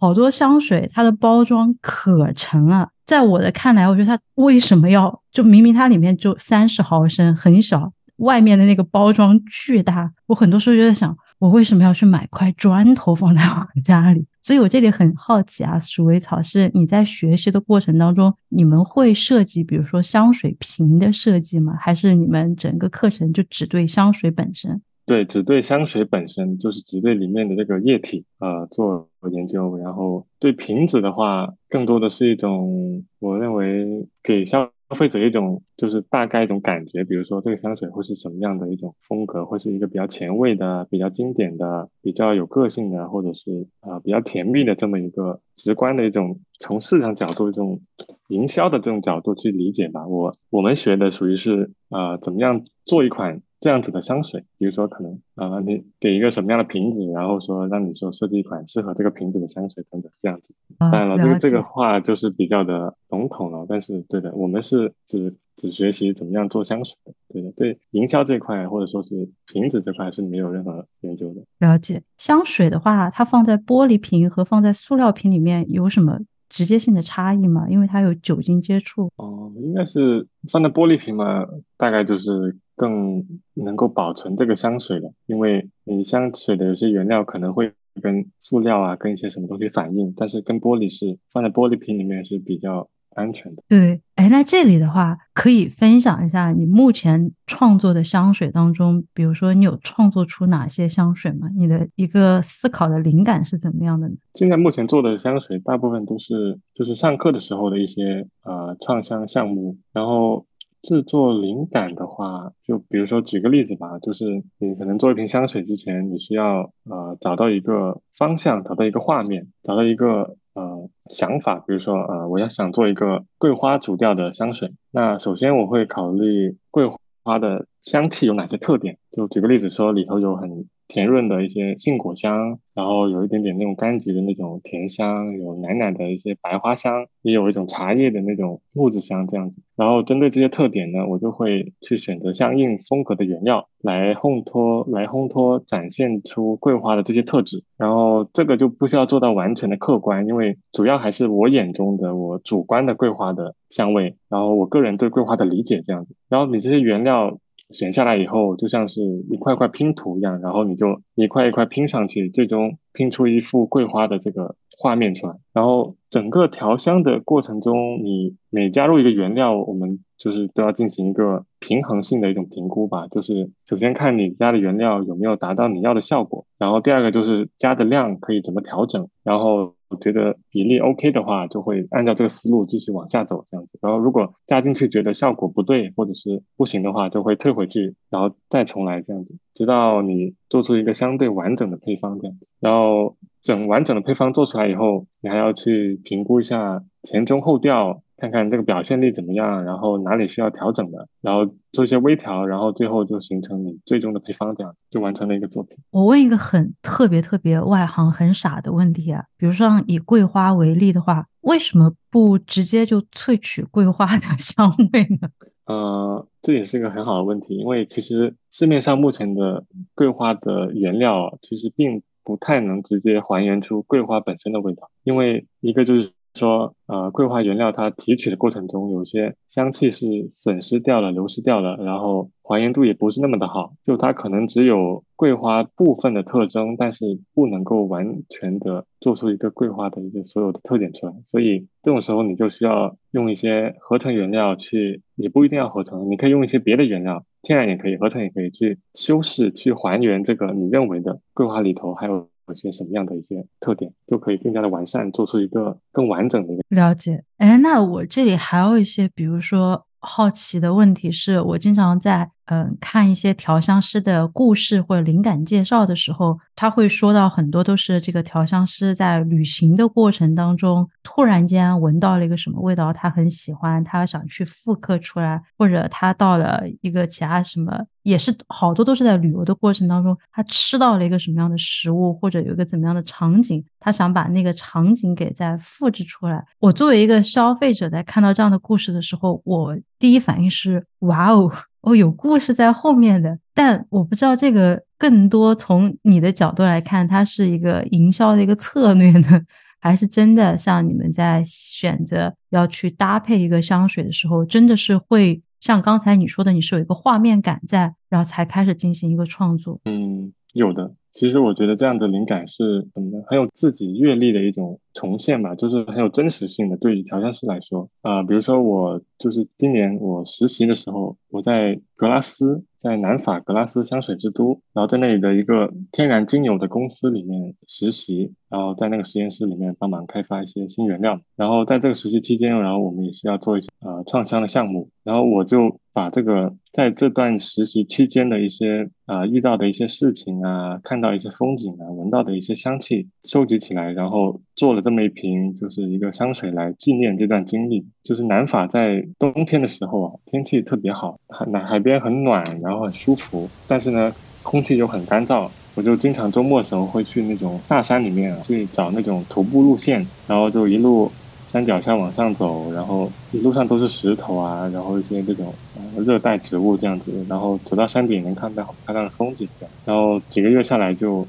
好多香水它的包装可沉了，在我的看来，我觉得它为什么要就明明它里面就三十毫升很小，外面的那个包装巨大，我很多时候就在想，我为什么要去买块砖头放在我家里？所以我这里很好奇啊，鼠尾草是你在学习的过程当中，你们会设计比如说香水瓶的设计吗？还是你们整个课程就只对香水本身？对，只对香水本身，就是只对里面的这个液体呃做研究，然后对瓶子的话，更多的是一种我认为给消消费者一种就是大概一种感觉，比如说这个香水会是什么样的一种风格，会是一个比较前卫的、比较经典的、比较有个性的，或者是呃比较甜蜜的这么一个直观的一种从市场角度、一种营销的这种角度去理解吧。我我们学的属于是啊怎么样做一款。这样子的香水，比如说可能啊、呃，你给一个什么样的瓶子，然后说让你说设计一款适合这个瓶子的香水等等这样子。当然了，这个这个话就是比较的笼统了，但是对的，我们是只只学习怎么样做香水的，对的，对营销这块或者说是瓶子这块是没有任何研究的。了解香水的话，它放在玻璃瓶和放在塑料瓶里面有什么？直接性的差异嘛？因为它有酒精接触。哦，应该是放在玻璃瓶嘛，大概就是更能够保存这个香水了，因为你香水的有些原料可能会跟塑料啊，跟一些什么东西反应，但是跟玻璃是放在玻璃瓶里面是比较安全的。对，哎，那这里的话可以分享一下你目前创作的香水当中，比如说你有创作出哪些香水吗？你的一个思考的灵感是怎么样的呢？现在目前做的香水大部分都是就是上课的时候的一些呃创香项目，然后制作灵感的话，就比如说举个例子吧，就是你可能做一瓶香水之前，你需要呃找到一个方向，找到一个画面，找到一个呃想法，比如说呃我要想做一个桂花主调的香水，那首先我会考虑桂花的香气有哪些特点，就举个例子说里头有很甜润的一些杏果香，然后有一点点那种柑橘的那种甜香，有奶奶的一些白花香，也有一种茶叶的那种木质香这样子。然后针对这些特点呢，我就会去选择相应风格的原料来烘托，来烘托展现出桂花的这些特质。然后这个就不需要做到完全的客观，因为主要还是我眼中的我主观的桂花的香味，然后我个人对桂花的理解这样子。然后你这些原料。选下来以后，就像是一块块拼图一样，然后你就一块一块拼上去，最终拼出一幅桂花的这个画面出来。然后整个调香的过程中，你每加入一个原料，我们就是都要进行一个平衡性的一种评估吧。就是首先看你加的原料有没有达到你要的效果，然后第二个就是加的量可以怎么调整，然后。我觉得比例 OK 的话，就会按照这个思路继续往下走，这样子。然后如果加进去觉得效果不对，或者是不行的话，就会退回去，然后再重来，这样子，直到你做出一个相对完整的配方，这样子。然后整完整的配方做出来以后，你还要去评估一下前中后调，看看这个表现力怎么样，然后哪里需要调整的，然后做一些微调，然后最后就形成你最终的配方，这样子就完成了一个作品。我问一个很特别特别外行很傻的问题啊，比如说以桂花为例的话，为什么不直接就萃取桂花的香味呢？呃，这也是一个很好的问题，因为其实市面上目前的桂花的原料其实并不太能直接还原出桂花本身的味道，因为一个就是说，呃，桂花原料它提取的过程中，有些香气是损失掉了、流失掉了，然后还原度也不是那么的好，就它可能只有桂花部分的特征，但是不能够完全的做出一个桂花的一个所有的特点出来。所以这种时候你就需要用一些合成原料去，也不一定要合成，你可以用一些别的原料，天然也可以，合成也可以去修饰、去还原这个你认为的桂花里头还有。有些什么样的一些特点，就可以更加的完善，做出一个更完整的一个了解。哎，那我这里还有一些，比如说好奇的问题，是我经常在。嗯，看一些调香师的故事或者灵感介绍的时候，他会说到很多都是这个调香师在旅行的过程当中，突然间闻到了一个什么味道，他很喜欢，他想去复刻出来，或者他到了一个其他什么，也是好多都是在旅游的过程当中，他吃到了一个什么样的食物，或者有一个怎么样的场景，他想把那个场景给再复制出来。我作为一个消费者，在看到这样的故事的时候，我第一反应是哇哦。哦，有故事在后面的，但我不知道这个更多从你的角度来看，它是一个营销的一个策略呢，还是真的像你们在选择要去搭配一个香水的时候，真的是会像刚才你说的，你是有一个画面感在，然后才开始进行一个创作？嗯，有的。其实我觉得这样的灵感是怎么呢？很有自己阅历的一种重现吧，就是很有真实性的。对于调香师来说，啊，比如说我就是今年我实习的时候，我在格拉斯，在南法格拉斯香水之都，然后在那里的一个天然精油的公司里面实习，然后在那个实验室里面帮忙开发一些新原料。然后在这个实习期间，然后我们也是要做一些呃创香的项目，然后我就把这个在这段实习期间的一些啊遇到的一些事情啊看。到一些风景啊，闻到的一些香气收集起来，然后做了这么一瓶，就是一个香水来纪念这段经历。就是南法在冬天的时候啊，天气特别好，海海边很暖，然后很舒服，但是呢，空气又很干燥。我就经常周末的时候会去那种大山里面去找那种徒步路线，然后就一路。山脚下往上走，然后一路上都是石头啊，然后一些这种热带植物这样子，然后走到山顶能看到好漂亮的风景，然后几个月下来就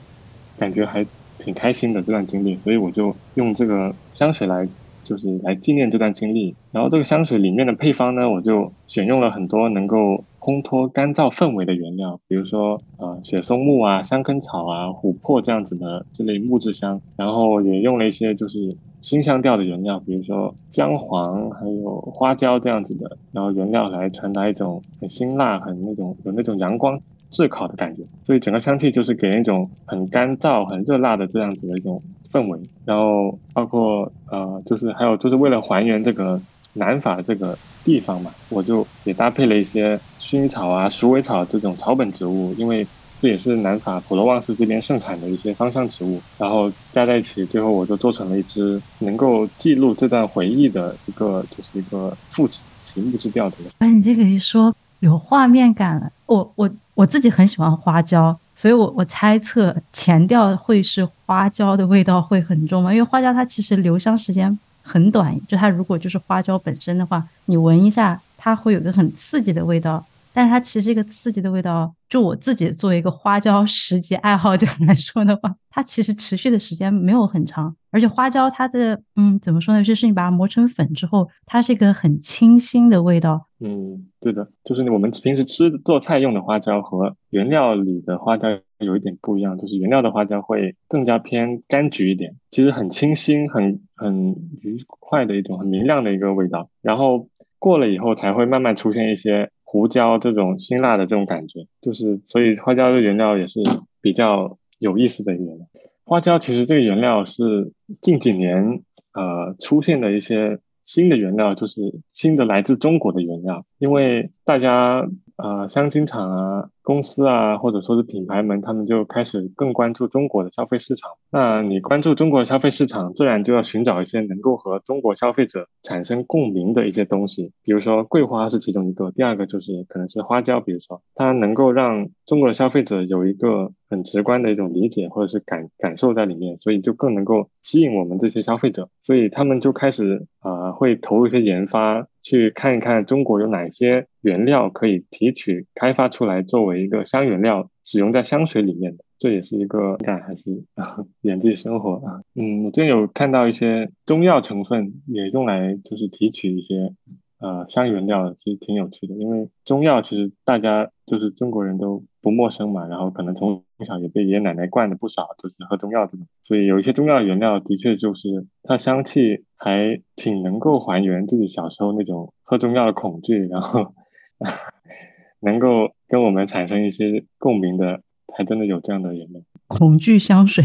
感觉还挺开心的这段经历，所以我就用这个香水来就是来纪念这段经历。然后这个香水里面的配方呢，我就选用了很多能够烘托干燥氛围的原料，比如说呃雪松木啊、香根草啊、琥珀这样子的这类木质香，然后也用了一些就是。新香调的原料，比如说姜黄，还有花椒这样子的，然后原料来传达一种很辛辣、很那种有那种阳光炙烤的感觉，所以整个香气就是给人一种很干燥、很热辣的这样子的一种氛围。然后包括呃，就是还有就是为了还原这个南法这个地方嘛，我就也搭配了一些薰衣草啊、鼠尾草这种草本植物，因为。这也是南法普罗旺斯这边盛产的一些芳香植物，然后加在一起，最后我就做成了一支能够记录这段回忆的一个，就是一个复制木质调的。哎，你这个一说有画面感了。我我我自己很喜欢花椒，所以我我猜测前调会是花椒的味道会很重嘛？因为花椒它其实留香时间很短，就它如果就是花椒本身的话，你闻一下，它会有个很刺激的味道。但是它其实一个刺激的味道，就我自己作为一个花椒十级爱好者来说的话，它其实持续的时间没有很长。而且花椒它的，嗯，怎么说呢？就是你把它磨成粉之后，它是一个很清新的味道。嗯，对的，就是我们平时吃做菜用的花椒和原料里的花椒有一点不一样，就是原料的花椒会更加偏柑橘一点，其实很清新、很很愉快的一种很明亮的一个味道。然后过了以后才会慢慢出现一些。胡椒这种辛辣的这种感觉，就是所以花椒的原料也是比较有意思的一个原料。花椒其实这个原料是近几年呃出现的一些新的原料，就是新的来自中国的原料，因为大家啊香精厂啊。公司啊，或者说是品牌们，他们就开始更关注中国的消费市场。那你关注中国消费市场，自然就要寻找一些能够和中国消费者产生共鸣的一些东西。比如说桂花是其中一个，第二个就是可能是花椒，比如说它能够让中国的消费者有一个很直观的一种理解或者是感感受在里面，所以就更能够吸引我们这些消费者。所以他们就开始啊，会投入一些研发。去看一看中国有哪些原料可以提取、开发出来作为一个香原料，使用在香水里面的。这也是一个 感还是源自于生活啊。嗯，我之前有看到一些中药成分也用来就是提取一些。呃，香原料其实挺有趣的，因为中药其实大家就是中国人都不陌生嘛，然后可能从小也被爷爷奶奶灌的不少，就是喝中药这种，所以有一些中药原料的确就是它香气还挺能够还原自己小时候那种喝中药的恐惧，然后能够跟我们产生一些共鸣的，还真的有这样的原料。恐惧香水。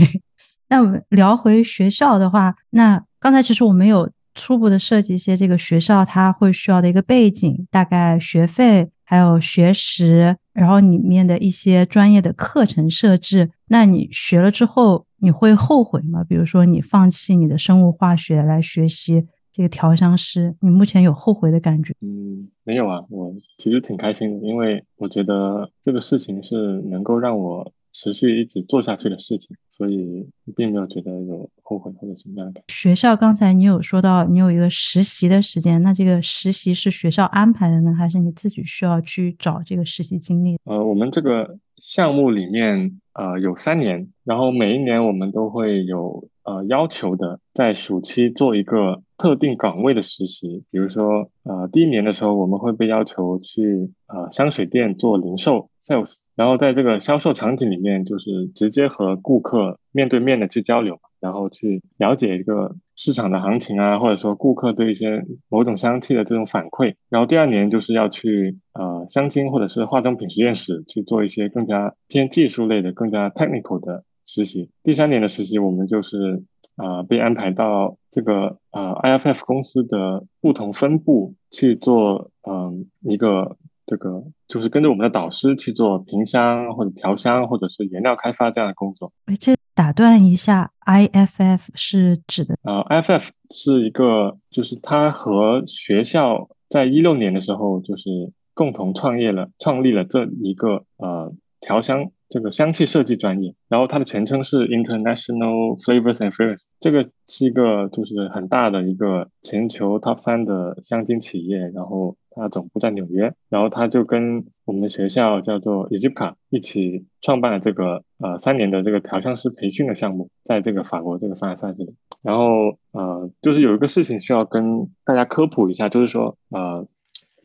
那我们聊回学校的话，那刚才其实我们有。初步的设计一些这个学校它会需要的一个背景，大概学费，还有学时，然后里面的一些专业的课程设置。那你学了之后，你会后悔吗？比如说你放弃你的生物化学来学习这个调香师，你目前有后悔的感觉？嗯，没有啊，我其实挺开心的，因为我觉得这个事情是能够让我。持续一直做下去的事情，所以并没有觉得有后悔或者什么样的感觉。学校刚才你有说到你有一个实习的时间，那这个实习是学校安排的呢，还是你自己需要去找这个实习经历？呃，我们这个项目里面呃有三年，然后每一年我们都会有呃要求的，在暑期做一个。特定岗位的实习，比如说，呃，第一年的时候，我们会被要求去呃香水店做零售 sales，然后在这个销售场景里面，就是直接和顾客面对面的去交流，然后去了解一个市场的行情啊，或者说顾客对一些某种香气的这种反馈。然后第二年就是要去呃香精或者是化妆品实验室去做一些更加偏技术类的、更加 technical 的实习。第三年的实习，我们就是。啊，被安排到这个呃 IFF 公司的不同分部去做，嗯，一个这个就是跟着我们的导师去做评香或者调香或者是原料开发这样的工作。哎，这打断一下，IFF 是指的？呃，IFF 是一个，就是他和学校在一六年的时候就是共同创业了，创立了这一个呃调香。这个香气设计专业，然后它的全称是 International Flavors and Fragrance，这个是一个就是很大的一个全球 top 三的香精企业，然后它总部在纽约，然后它就跟我们的学校叫做 e z i p a 一起创办了这个呃三年的这个调香师培训的项目，在这个法国这个凡尔赛这里，然后呃就是有一个事情需要跟大家科普一下，就是说呃。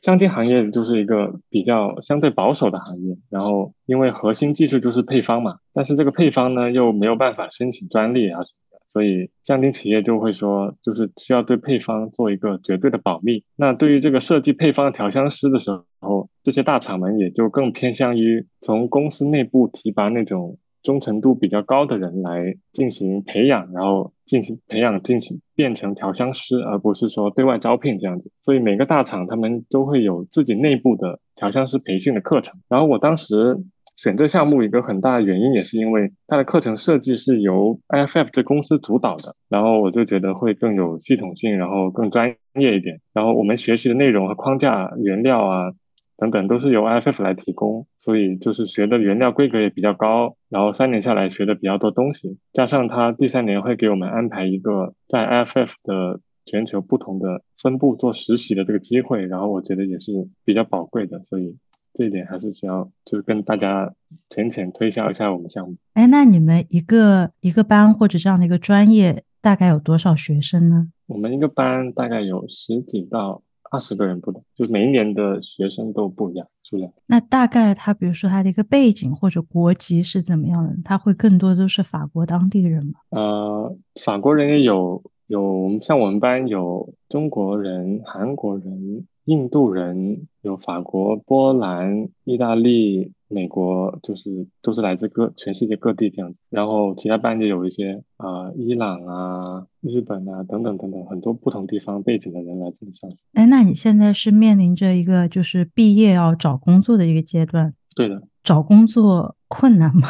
香精行业就是一个比较相对保守的行业，然后因为核心技术就是配方嘛，但是这个配方呢又没有办法申请专利啊什么的，所以香精企业就会说，就是需要对配方做一个绝对的保密。那对于这个设计配方的调香师的时候，这些大厂们也就更偏向于从公司内部提拔那种。忠诚度比较高的人来进行培养，然后进行培养，进行变成调香师，而不是说对外招聘这样子。所以每个大厂他们都会有自己内部的调香师培训的课程。然后我当时选这项目一个很大的原因，也是因为它的课程设计是由 IFF 这公司主导的，然后我就觉得会更有系统性，然后更专业一点。然后我们学习的内容和框架、原料啊。等等都是由 IFF 来提供，所以就是学的原料规格也比较高，然后三年下来学的比较多东西，加上他第三年会给我们安排一个在 IFF 的全球不同的分部做实习的这个机会，然后我觉得也是比较宝贵的，所以这一点还是需要就是跟大家浅浅推销一下我们项目。哎，那你们一个一个班或者这样的一个专业大概有多少学生呢？我们一个班大概有十几到。二十个人不等，就是每一年的学生都不一样数量。那大概他，比如说他的一个背景或者国籍是怎么样的？他会更多都是法国当地人吗？呃，法国人也有，有像我们班有中国人、韩国人。印度人有法国、波兰、意大利、美国，就是都是来自各全世界各地这样子。然后其他班级有一些啊，伊朗啊、日本啊等等等等，很多不同地方背景的人来这里上学。哎，那你现在是面临着一个就是毕业要找工作的一个阶段？对的。找工作困难吗？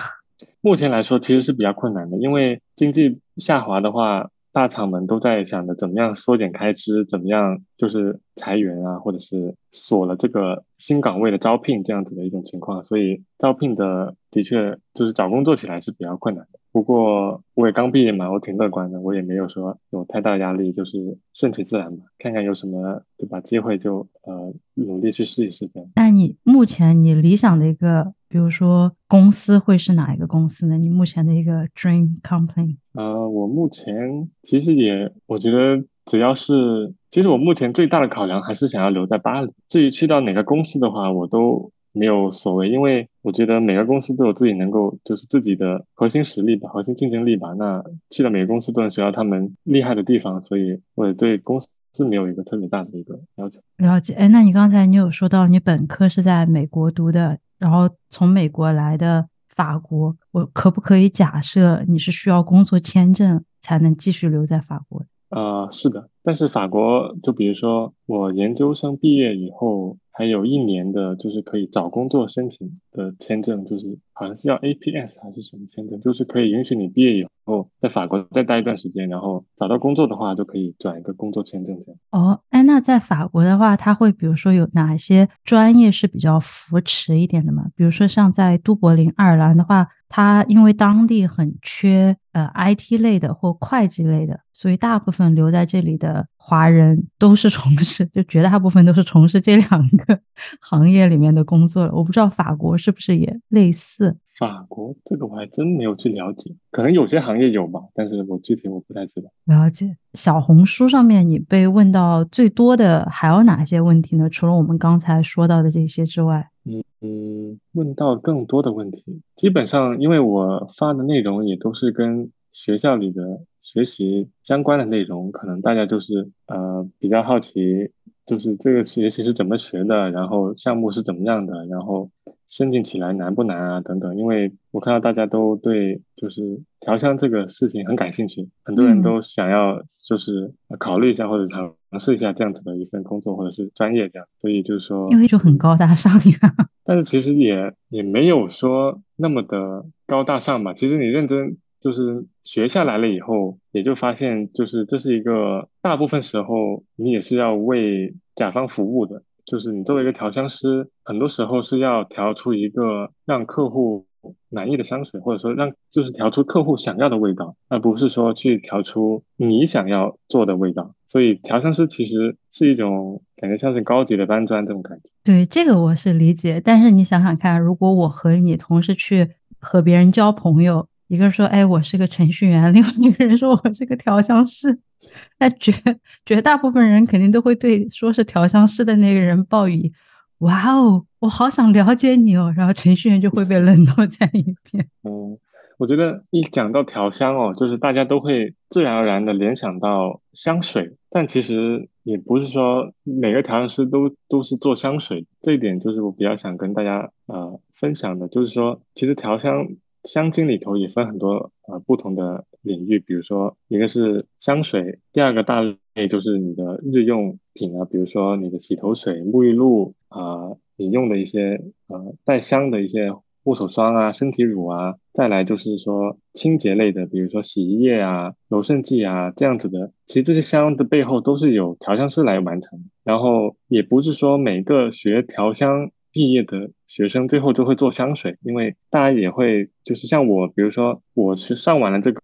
目前来说其实是比较困难的，因为经济下滑的话。大厂们都在想着怎么样缩减开支，怎么样就是裁员啊，或者是锁了这个新岗位的招聘这样子的一种情况，所以招聘的的确就是找工作起来是比较困难的。不过我也刚毕业嘛，我挺乐观的，我也没有说有太大压力，就是顺其自然吧，看看有什么对吧机会就呃努力去试一试这样。那你目前你理想的一个？比如说公司会是哪一个公司呢？你目前的一个 dream company？呃，我目前其实也，我觉得只要是，其实我目前最大的考量还是想要留在巴黎。至于去到哪个公司的话，我都没有所谓，因为我觉得每个公司都有自己能够，就是自己的核心实力吧，核心竞争力吧。那去了每个公司都能学到他们厉害的地方，所以我也对公司是没有一个特别大的一个要求。了解，哎，那你刚才你有说到你本科是在美国读的，然后从美国来的法国，我可不可以假设你是需要工作签证才能继续留在法国？呃，是的，但是法国就比如说我研究生毕业以后。还有一年的，就是可以找工作申请的签证，就是好像是叫 APS 还是什么签证，就是可以允许你毕业以后在法国再待一段时间，然后找到工作的话就可以转一个工作签证这样。哦，哎，那在法国的话，他会比如说有哪些专业是比较扶持一点的吗？比如说像在都柏林、爱尔兰的话。他因为当地很缺呃 IT 类的或会计类的，所以大部分留在这里的华人都是从事，就绝大部分都是从事这两个行业里面的工作了。我不知道法国是不是也类似。法国这个我还真没有去了解，可能有些行业有吧，但是我具体我不太知道。了解。小红书上面你被问到最多的还有哪些问题呢？除了我们刚才说到的这些之外，嗯嗯，问到更多的问题，基本上因为我发的内容也都是跟学校里的学习相关的内容，可能大家就是呃比较好奇，就是这个学习是怎么学的，然后项目是怎么样的，然后。申请起来难不难啊？等等，因为我看到大家都对就是调香这个事情很感兴趣，很多人都想要就是考虑一下或者尝试一下这样子的一份工作或者是专业这样，所以就是说，因为就很高大上呀。但是其实也也没有说那么的高大上吧。其实你认真就是学下来了以后，也就发现就是这是一个大部分时候你也是要为甲方服务的。就是你作为一个调香师，很多时候是要调出一个让客户满意的香水，或者说让就是调出客户想要的味道，而不是说去调出你想要做的味道。所以调香师其实是一种感觉像是高级的搬砖这种感觉。对这个我是理解，但是你想想看，如果我和你同时去和别人交朋友，一个人说哎我是个程序员，另外一个人说我是个调香师。那绝绝大部分人肯定都会对说是调香师的那个人报以“哇哦，我好想了解你哦”，然后程序员就会被冷落在一边。嗯，我觉得一讲到调香哦，就是大家都会自然而然的联想到香水，但其实也不是说每个调香师都都是做香水。这一点就是我比较想跟大家呃分享的，就是说其实调香。香精里头也分很多呃不同的领域，比如说一个是香水，第二个大类就是你的日用品啊，比如说你的洗头水、沐浴露啊，你用的一些呃带香的一些护手霜啊、身体乳啊，再来就是说清洁类的，比如说洗衣液啊、柔顺剂啊这样子的。其实这些香的背后都是有调香师来完成，然后也不是说每个学调香。毕业的学生最后都会做香水，因为大家也会就是像我，比如说我是上完了这个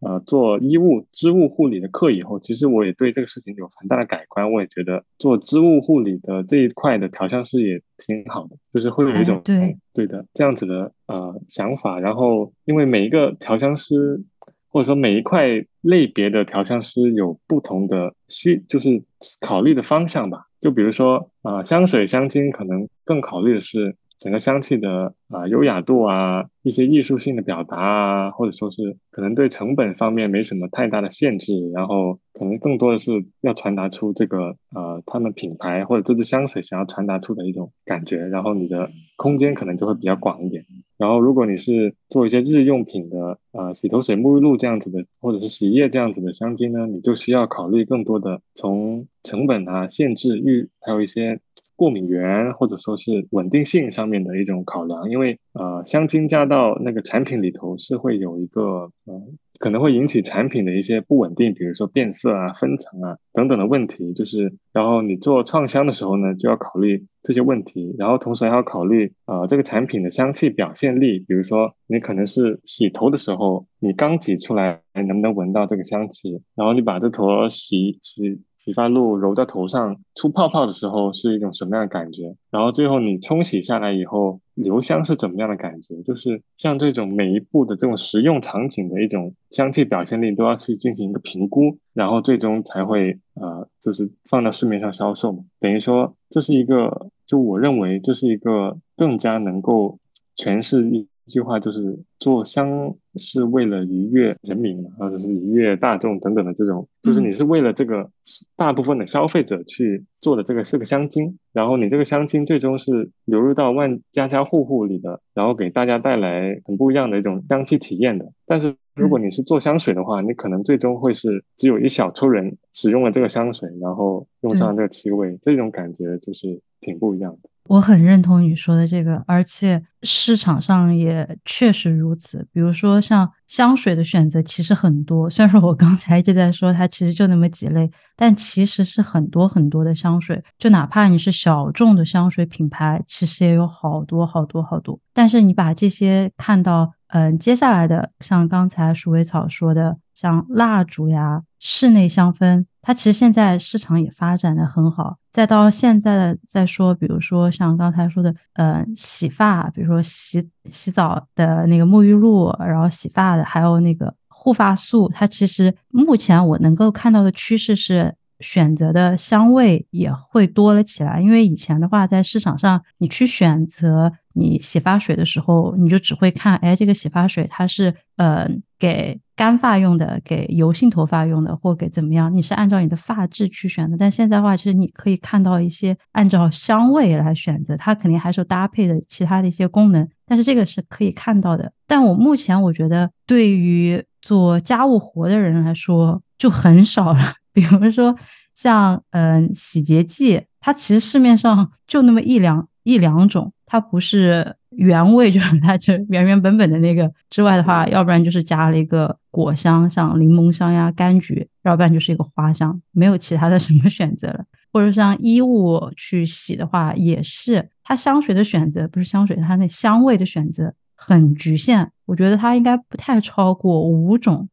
呃做衣物织物护理的课以后，其实我也对这个事情有很大的改观。我也觉得做织物护理的这一块的调香师也挺好的，就是会有一种对对的这样子的呃想法。然后因为每一个调香师或者说每一块类别的调香师有不同的需，就是考虑的方向吧。就比如说啊，香水香精可能更考虑的是整个香气的啊优雅度啊，一些艺术性的表达啊，或者说是可能对成本方面没什么太大的限制，然后可能更多的是要传达出这个呃他们品牌或者这支香水想要传达出的一种感觉，然后你的空间可能就会比较广一点。然后如果你是做一些日用品的呃洗头水、沐浴露这样子的，或者是洗衣液这样子的香精呢，你就需要考虑更多的从成本啊、限制、预，还有一些过敏源或者说是稳定性上面的一种考量，因为呃，香精加到那个产品里头是会有一个呃。可能会引起产品的一些不稳定，比如说变色啊、分层啊等等的问题。就是，然后你做创香的时候呢，就要考虑这些问题，然后同时还要考虑啊这个产品的香气表现力。比如说，你可能是洗头的时候，你刚挤出来能不能闻到这个香气？然后你把这坨洗洗洗发露揉在头上出泡泡的时候是一种什么样的感觉？然后最后你冲洗下来以后。留香是怎么样的感觉，就是像这种每一步的这种实用场景的一种香气表现力都要去进行一个评估，然后最终才会呃就是放到市面上销售嘛。等于说这是一个，就我认为这是一个更加能够诠释。一句话就是做香是为了愉悦人民嘛，或者是愉悦大众等等的这种，就是你是为了这个大部分的消费者去做的这个是个香精，然后你这个香精最终是流入到万家家户户里的，然后给大家带来很不一样的一种香气体验的。但是如果你是做香水的话，你可能最终会是只有一小撮人使用了这个香水，然后用上了这个气味，这种感觉就是挺不一样的。我很认同你说的这个，而且市场上也确实如此。比如说像香水的选择其实很多，虽然说我刚才一直在说它其实就那么几类，但其实是很多很多的香水。就哪怕你是小众的香水品牌，其实也有好多好多好多。但是你把这些看到，嗯，接下来的像刚才鼠尾草说的，像蜡烛呀、室内香氛。它其实现在市场也发展的很好，再到现在的再说，比如说像刚才说的，呃，洗发，比如说洗洗澡的那个沐浴露，然后洗发的，还有那个护发素，它其实目前我能够看到的趋势是。选择的香味也会多了起来，因为以前的话，在市场上你去选择你洗发水的时候，你就只会看，哎，这个洗发水它是呃给干发用的，给油性头发用的，或给怎么样，你是按照你的发质去选的。但现在的话，其实你可以看到一些按照香味来选择，它肯定还是有搭配的其他的一些功能，但是这个是可以看到的。但我目前我觉得，对于做家务活的人来说，就很少了。比如说，像嗯洗洁剂，它其实市面上就那么一两一两种，它不是原味，就是它就原原本本的那个之外的话，要不然就是加了一个果香，像柠檬香呀、柑橘，要不然就是一个花香，没有其他的什么选择了。或者像衣物去洗的话，也是它香水的选择，不是香水，它那香味的选择很局限。我觉得它应该不太超过五种。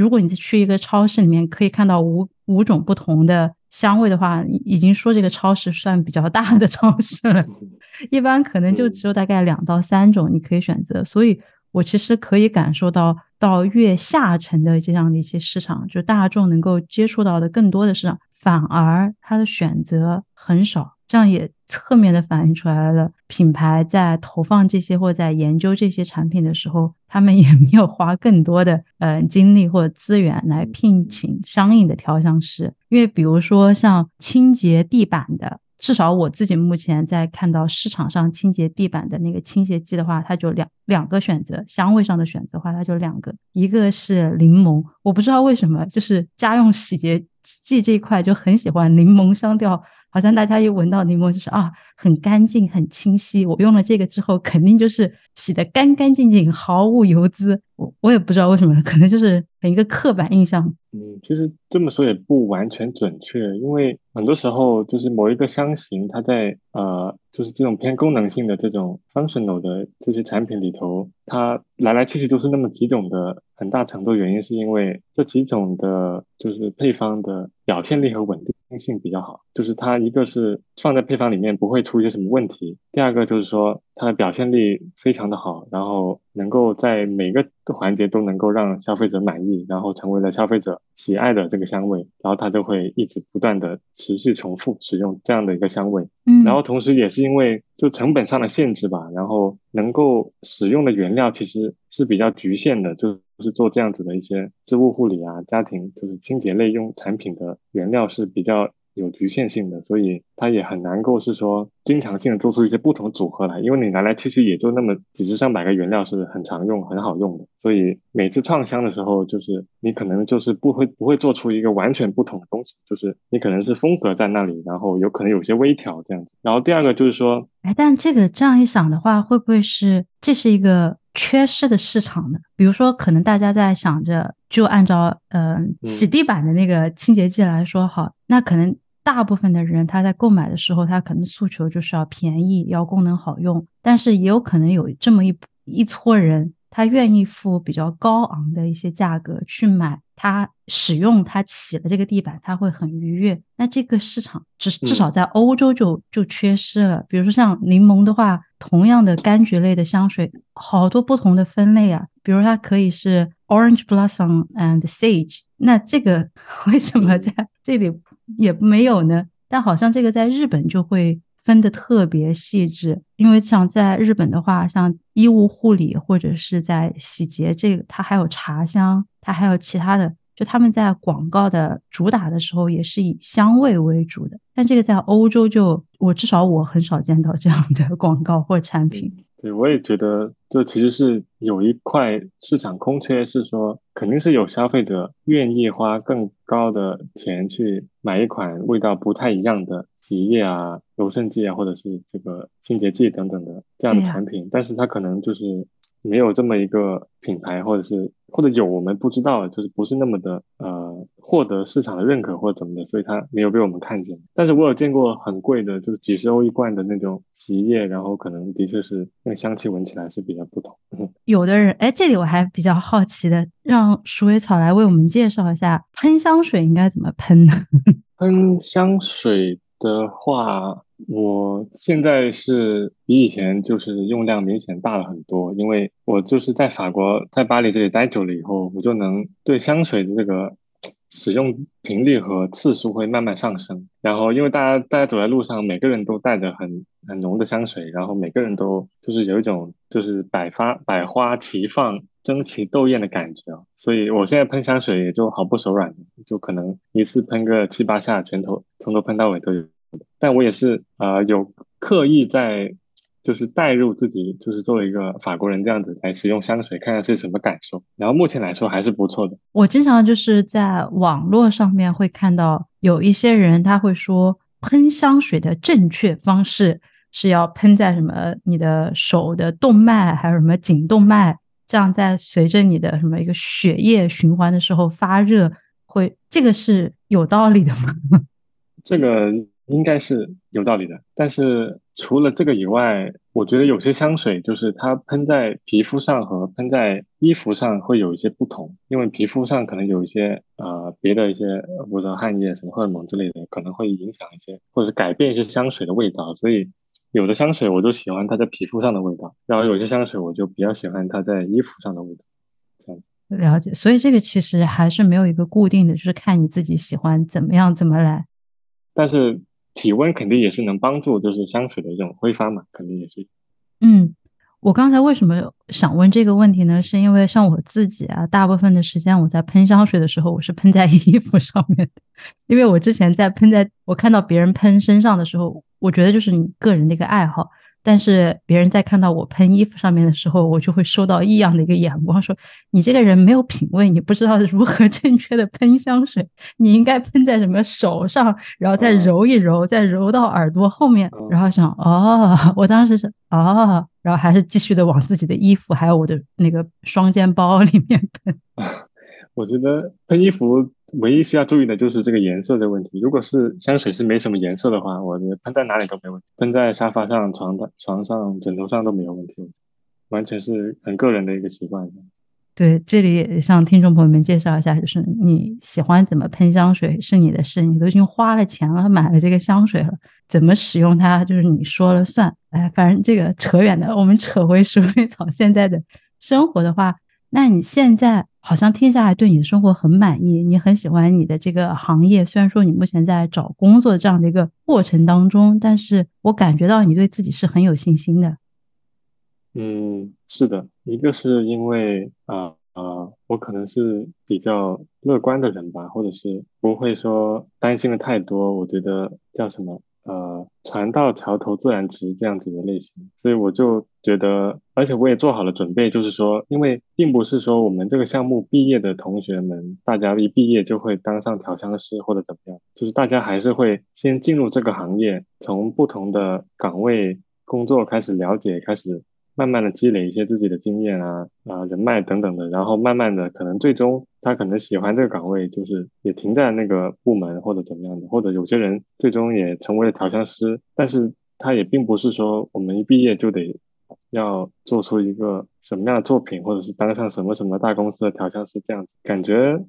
就如果你去一个超市里面，可以看到五。五种不同的香味的话，已经说这个超市算比较大的超市了。一般可能就只有大概两到三种你可以选择。所以我其实可以感受到，到越下沉的这样的一些市场，就大众能够接触到的更多的市场，反而它的选择很少。这样也侧面的反映出来了，品牌在投放这些或在研究这些产品的时候，他们也没有花更多的呃精力或者资源来聘请相应的调香师。因为比如说像清洁地板的，至少我自己目前在看到市场上清洁地板的那个清洁剂的话，它就两两个选择，香味上的选择的话，它就两个，一个是柠檬，我不知道为什么，就是家用洗洁剂这一块就很喜欢柠檬香调。好像大家一闻到柠檬就是啊，很干净、很清晰。我用了这个之后，肯定就是洗的干干净净，毫无油渍。我我也不知道为什么，可能就是一个刻板印象。嗯，其实这么说也不完全准确，因为很多时候就是某一个香型，它在呃，就是这种偏功能性的这种 functional 的这些产品里头，它来来去去都是那么几种的。很大程度原因是因为这几种的，就是配方的表现力和稳定性比较好，就是它一个是放在配方里面不会出一些什么问题，第二个就是说它的表现力非常的好，然后能够在每个环节都能够让消费者满意，然后成为了消费者喜爱的这个香味，然后它就会一直不断的持续重复使用这样的一个香味，嗯，然后同时也是因为就成本上的限制吧，然后能够使用的原料其实是比较局限的，就。是做这样子的一些织物护理啊，家庭就是清洁类用产品的原料是比较有局限性的，所以它也很难够是说经常性的做出一些不同组合来，因为你来来去去也就那么几十上百个原料是很常用、很好用的，所以每次创香的时候，就是你可能就是不会不会做出一个完全不同的东西，就是你可能是风格在那里，然后有可能有些微调这样子。然后第二个就是说，哎，但这个这样一想的话，会不会是这是一个？缺失的市场呢？比如说，可能大家在想着，就按照嗯洗地板的那个清洁剂来说，好，那可能大部分的人他在购买的时候，他可能诉求就是要便宜，要功能好用，但是也有可能有这么一一撮人，他愿意付比较高昂的一些价格去买他使用他起的这个地板，他会很愉悦。那这个市场至至少在欧洲就就缺失了。比如说像柠檬的话，同样的柑橘类的香水，好多不同的分类啊。比如它可以是 Orange Blossom and Sage，那这个 为什么在这里也没有呢？但好像这个在日本就会。分的特别细致，因为像在日本的话，像衣物护理或者是在洗洁这个，它还有茶香，它还有其他的，就他们在广告的主打的时候也是以香味为主的。但这个在欧洲就，我至少我很少见到这样的 广告或产品。对，我也觉得这其实是有一块市场空缺，是说肯定是有消费者愿意花更高的钱去买一款味道不太一样的洗衣液啊、柔顺剂啊，或者是这个清洁剂等等的这样的产品，但是它可能就是没有这么一个品牌，或者是。或者有我们不知道，就是不是那么的呃获得市场的认可或者怎么的，所以它没有被我们看见。但是我有见过很贵的，就是几十欧一罐的那种洗衣液，然后可能的确是那个香气闻起来是比较不同。有的人，哎，这里我还比较好奇的，让鼠尾草来为我们介绍一下喷香水应该怎么喷呢？喷香水的话。我现在是比以前就是用量明显大了很多，因为我就是在法国，在巴黎这里待久了以后，我就能对香水的这个使用频率和次数会慢慢上升。然后，因为大家大家走在路上，每个人都带着很很浓的香水，然后每个人都就是有一种就是百花百花齐放、争奇斗艳的感觉。所以我现在喷香水也就毫不手软，就可能一次喷个七八下，全头从头喷到尾都有。但我也是啊，有刻意在，就是带入自己，就是作为一个法国人这样子来使用香水，看看是什么感受。然后目前来说还是不错的。我经常就是在网络上面会看到有一些人他会说，喷香水的正确方式是要喷在什么你的手的动脉，还有什么颈动脉，这样在随着你的什么一个血液循环的时候发热，会这个是有道理的吗？这个。应该是有道理的，但是除了这个以外，我觉得有些香水就是它喷在皮肤上和喷在衣服上会有一些不同，因为皮肤上可能有一些呃别的一些比如说汗液什么荷尔蒙之类的，可能会影响一些或者是改变一些香水的味道，所以有的香水我就喜欢它在皮肤上的味道，然后有些香水我就比较喜欢它在衣服上的味道。这样了解，所以这个其实还是没有一个固定的，就是看你自己喜欢怎么样怎么来，但是。体温肯定也是能帮助，就是香水的这种挥发嘛，肯定也是。嗯，我刚才为什么想问这个问题呢？是因为像我自己啊，大部分的时间我在喷香水的时候，我是喷在衣服上面的，因为我之前在喷在我看到别人喷身上的时候，我觉得就是你个人的一个爱好。但是别人在看到我喷衣服上面的时候，我就会收到异样的一个眼光，说你这个人没有品味，你不知道如何正确的喷香水，你应该喷在什么手上，然后再揉一揉，再揉到耳朵后面，然后想哦，我当时是哦，然后还是继续的往自己的衣服还有我的那个双肩包里面喷。我觉得喷衣服。唯一需要注意的就是这个颜色的问题。如果是香水是没什么颜色的话，我觉得喷在哪里都没问题，喷在沙发上、床的床上、枕头上都没有问题，完全是很个人的一个习惯。对，这里也向听众朋友们介绍一下，就是你喜欢怎么喷香水是你的事，你都已经花了钱了，买了这个香水了，怎么使用它就是你说了算。哎，反正这个扯远的，我们扯回 鼠尾草现在的生活的话，那你现在？好像听下来对你的生活很满意，你很喜欢你的这个行业。虽然说你目前在找工作这样的一个过程当中，但是我感觉到你对自己是很有信心的。嗯，是的，一个是因为啊啊，我可能是比较乐观的人吧，或者是不会说担心的太多。我觉得叫什么？呃，船到桥头自然直这样子的类型，所以我就觉得，而且我也做好了准备，就是说，因为并不是说我们这个项目毕业的同学们，大家一毕业就会当上调香师或者怎么样，就是大家还是会先进入这个行业，从不同的岗位工作开始了解，开始。慢慢的积累一些自己的经验啊啊人脉等等的，然后慢慢的可能最终他可能喜欢这个岗位，就是也停在那个部门或者怎么样的，或者有些人最终也成为了调香师，但是他也并不是说我们一毕业就得要做出一个什么样的作品，或者是当上什么什么大公司的调香师这样子，感觉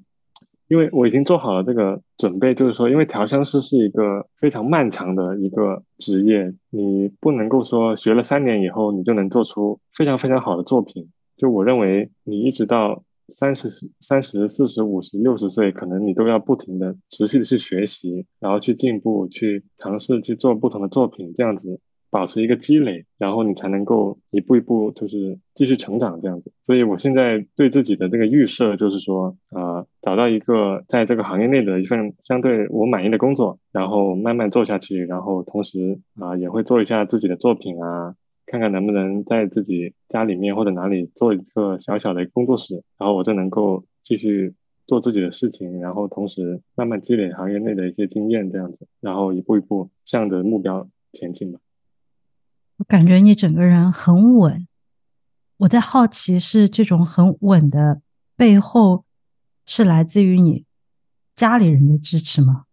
因为我已经做好了这个准备，就是说，因为调香师是一个非常漫长的一个职业，你不能够说学了三年以后你就能做出非常非常好的作品。就我认为，你一直到三十、三十、四十、五十、六十岁，可能你都要不停的、持续的去学习，然后去进步，去尝试去做不同的作品，这样子。保持一个积累，然后你才能够一步一步就是继续成长这样子。所以我现在对自己的这个预设就是说，呃，找到一个在这个行业内的一份相对我满意的工作，然后慢慢做下去，然后同时啊也会做一下自己的作品啊，看看能不能在自己家里面或者哪里做一个小小的工作室，然后我就能够继续做自己的事情，然后同时慢慢积累行业内的一些经验这样子，然后一步一步向着目标前进吧。我感觉你整个人很稳，我在好奇是这种很稳的背后是来自于你家里人的支持吗？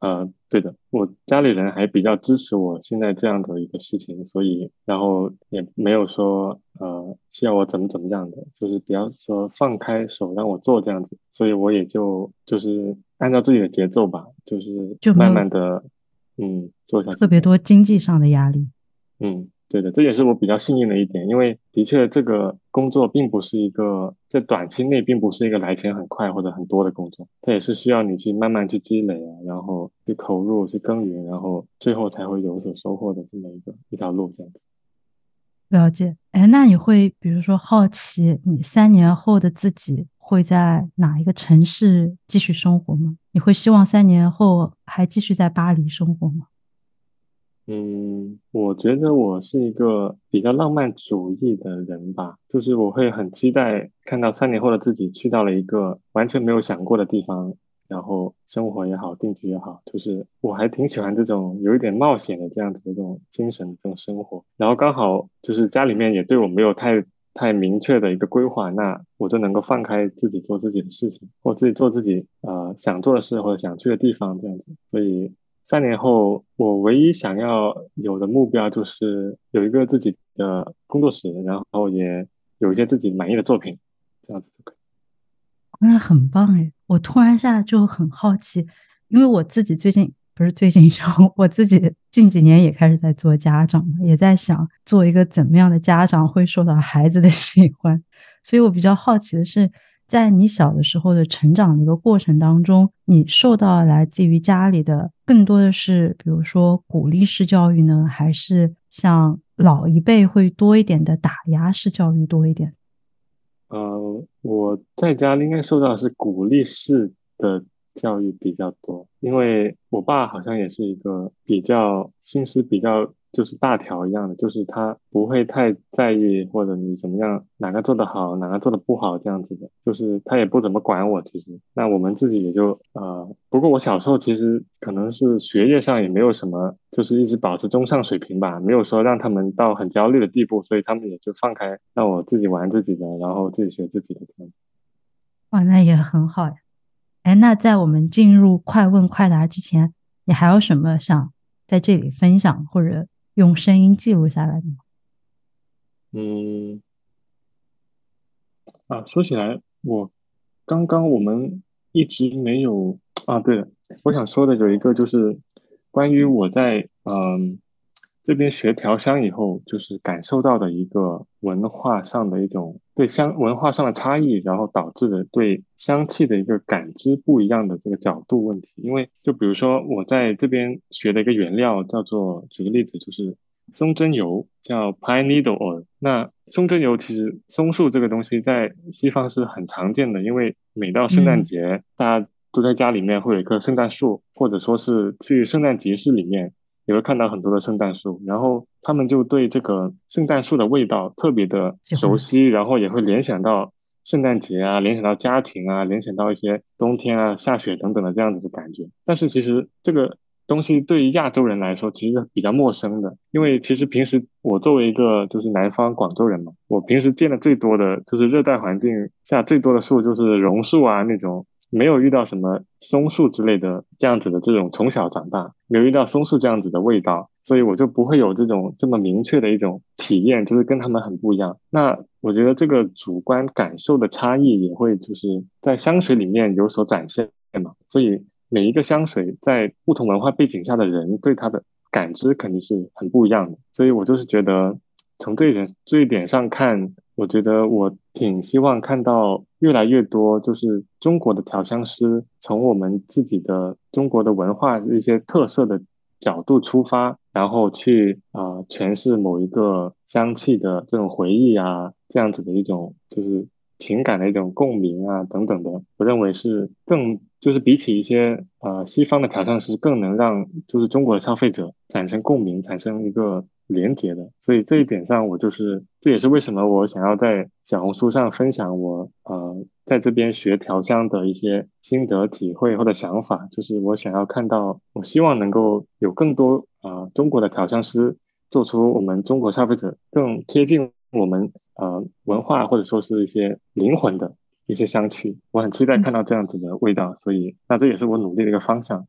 呃，对的，我家里人还比较支持我现在这样的一个事情，所以然后也没有说呃需要我怎么怎么样的，就是比较说放开手让我做这样子，所以我也就就是按照自己的节奏吧，就是就慢慢的嗯做下去。特别多经济上的压力。嗯，对的，这也是我比较幸运的一点，因为的确这个工作并不是一个在短期内并不是一个来钱很快或者很多的工作，它也是需要你去慢慢去积累啊，然后去投入去耕耘，然后最后才会有所收获的这么一个一条路这样子。了解，哎，那你会比如说好奇你三年后的自己会在哪一个城市继续生活吗？你会希望三年后还继续在巴黎生活吗？嗯，我觉得我是一个比较浪漫主义的人吧，就是我会很期待看到三年后的自己去到了一个完全没有想过的地方，然后生活也好，定居也好，就是我还挺喜欢这种有一点冒险的这样子的这种精神这种生活。然后刚好就是家里面也对我没有太太明确的一个规划，那我就能够放开自己做自己的事情，或自己做自己呃想做的事或者想去的地方这样子，所以。三年后，我唯一想要有的目标就是有一个自己的工作室，然后也有一些自己满意的作品，这样子就可以。那很棒哎！我突然下就很好奇，因为我自己最近不是最近，我自己近几年也开始在做家长嘛，也在想做一个怎么样的家长会受到孩子的喜欢，所以我比较好奇的是。在你小的时候的成长的一个过程当中，你受到来自于家里的更多的是，比如说鼓励式教育呢，还是像老一辈会多一点的打压式教育多一点？呃，我在家应该受到的是鼓励式的教育比较多，因为我爸好像也是一个比较心思比较。就是大条一样的，就是他不会太在意或者你怎么样，哪个做得好，哪个做得不好这样子的，就是他也不怎么管我。其实，那我们自己也就呃，不过我小时候其实可能是学业上也没有什么，就是一直保持中上水平吧，没有说让他们到很焦虑的地步，所以他们也就放开让我自己玩自己的，然后自己学自己的。哇，那也很好呀。哎，那在我们进入快问快答之前，你还有什么想在这里分享或者？用声音记录下来的吗？嗯，啊，说起来，我刚刚我们一直没有啊。对了，我想说的有一个就是关于我在嗯。这边学调香以后，就是感受到的一个文化上的一种对香文化上的差异，然后导致的对香气的一个感知不一样的这个角度问题。因为就比如说我在这边学的一个原料叫做，举个例子，就是松针油，叫 Pine Needle Oil。那松针油其实松树这个东西在西方是很常见的，因为每到圣诞节，大家都在家里面会有一棵圣诞树，或者说是去圣诞集市里面。也会看到很多的圣诞树，然后他们就对这个圣诞树的味道特别的熟悉，然后也会联想到圣诞节啊，联想到家庭啊，联想到一些冬天啊下雪等等的这样子的感觉。但是其实这个东西对于亚洲人来说其实比较陌生的，因为其实平时我作为一个就是南方广州人嘛，我平时见的最多的就是热带环境下最多的树就是榕树啊那种没有遇到什么松树之类的这样子的这种从小长大，没有遇到松树这样子的味道，所以我就不会有这种这么明确的一种体验，就是跟他们很不一样。那我觉得这个主观感受的差异也会就是在香水里面有所展现嘛。所以每一个香水在不同文化背景下的人对它的感知肯定是很不一样的。所以我就是觉得从这一点这一点上看。我觉得我挺希望看到越来越多，就是中国的调香师从我们自己的中国的文化一些特色的角度出发，然后去啊诠释某一个香气的这种回忆啊，这样子的一种就是情感的一种共鸣啊等等的。我认为是更就是比起一些呃西方的调香师，更能让就是中国的消费者产生共鸣，产生一个。连接的，所以这一点上，我就是这也是为什么我想要在小红书上分享我呃在这边学调香的一些心得体会或者想法，就是我想要看到，我希望能够有更多啊中国的调香师做出我们中国消费者更贴近我们呃文化或者说是一些灵魂的一些香气，我很期待看到这样子的味道，所以那这也是我努力的一个方向。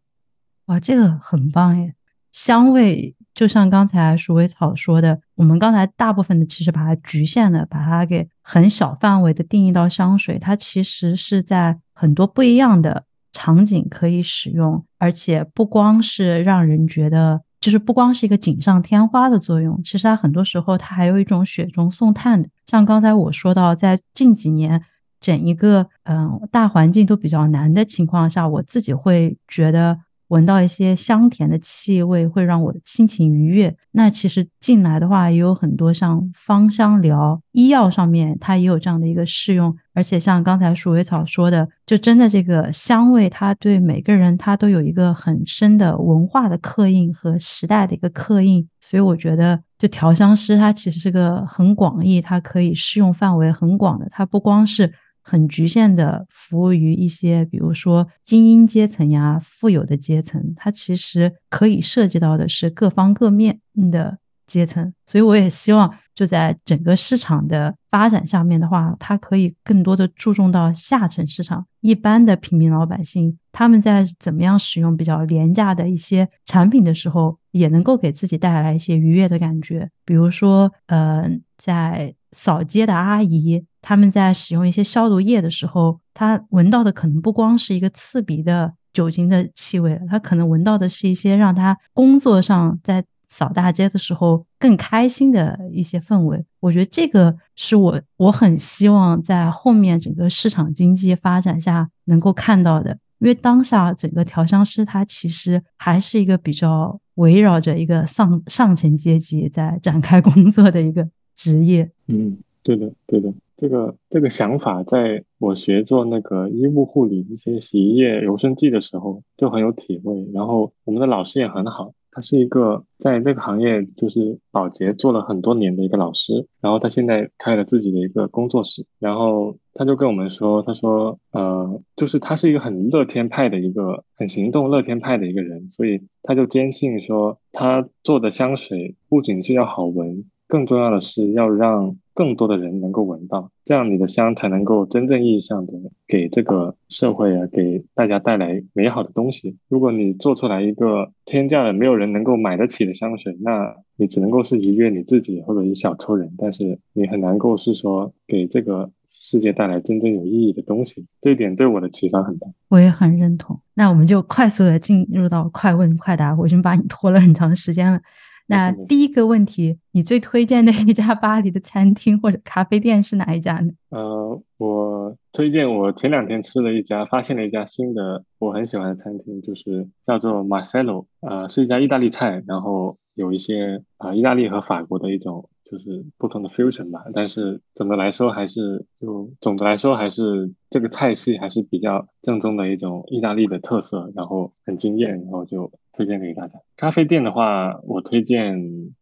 哇，这个很棒耶！香味就像刚才鼠尾草说的，我们刚才大部分的其实把它局限了，把它给很小范围的定义到香水，它其实是在很多不一样的场景可以使用，而且不光是让人觉得，就是不光是一个锦上添花的作用，其实它很多时候它还有一种雪中送炭的。像刚才我说到，在近几年整一个嗯大环境都比较难的情况下，我自己会觉得。闻到一些香甜的气味，会让我心情愉悦。那其实进来的话，也有很多像芳香疗、医药上面，它也有这样的一个适用。而且像刚才鼠尾草说的，就真的这个香味，它对每个人它都有一个很深的文化的刻印和时代的一个刻印。所以我觉得，就调香师它其实是个很广义，它可以适用范围很广的。它不光是。很局限的服务于一些，比如说精英阶层呀、富有的阶层，它其实可以涉及到的是各方各面的阶层。所以我也希望，就在整个市场的发展下面的话，它可以更多的注重到下沉市场，一般的平民老百姓，他们在怎么样使用比较廉价的一些产品的时候，也能够给自己带来一些愉悦的感觉。比如说，呃，在扫街的阿姨。他们在使用一些消毒液的时候，他闻到的可能不光是一个刺鼻的酒精的气味，他可能闻到的是一些让他工作上在扫大街的时候更开心的一些氛围。我觉得这个是我我很希望在后面整个市场经济发展下能够看到的，因为当下整个调香师他其实还是一个比较围绕着一个上上层阶级在展开工作的一个职业。嗯，对的，对的。这个这个想法，在我学做那个衣物护理、一些洗衣液、柔顺剂的时候就很有体会。然后我们的老师也很好，他是一个在那个行业就是保洁做了很多年的一个老师。然后他现在开了自己的一个工作室。然后他就跟我们说，他说，呃，就是他是一个很乐天派的一个很行动乐天派的一个人，所以他就坚信说，他做的香水不仅是要好闻。更重要的是要让更多的人能够闻到，这样你的香才能够真正意义上的给这个社会啊，给大家带来美好的东西。如果你做出来一个天价的、没有人能够买得起的香水，那你只能够是愉悦你自己或者一小撮人，但是你很难够是说给这个世界带来真正有意义的东西。这一点对我的启发很大，我也很认同。那我们就快速的进入到快问快答，我已经把你拖了很长时间了。那第一个问题，你最推荐的一家巴黎的餐厅或者咖啡店是哪一家呢？呃，我推荐我前两天吃了一家，发现了一家新的我很喜欢的餐厅，就是叫做 Marcello，呃，是一家意大利菜，然后有一些啊意大利和法国的一种就是不同的 fusion 吧。但是总的来说还是就总的来说还是这个菜系还是比较正宗的一种意大利的特色，然后很惊艳，然后就。推荐给大家。咖啡店的话，我推荐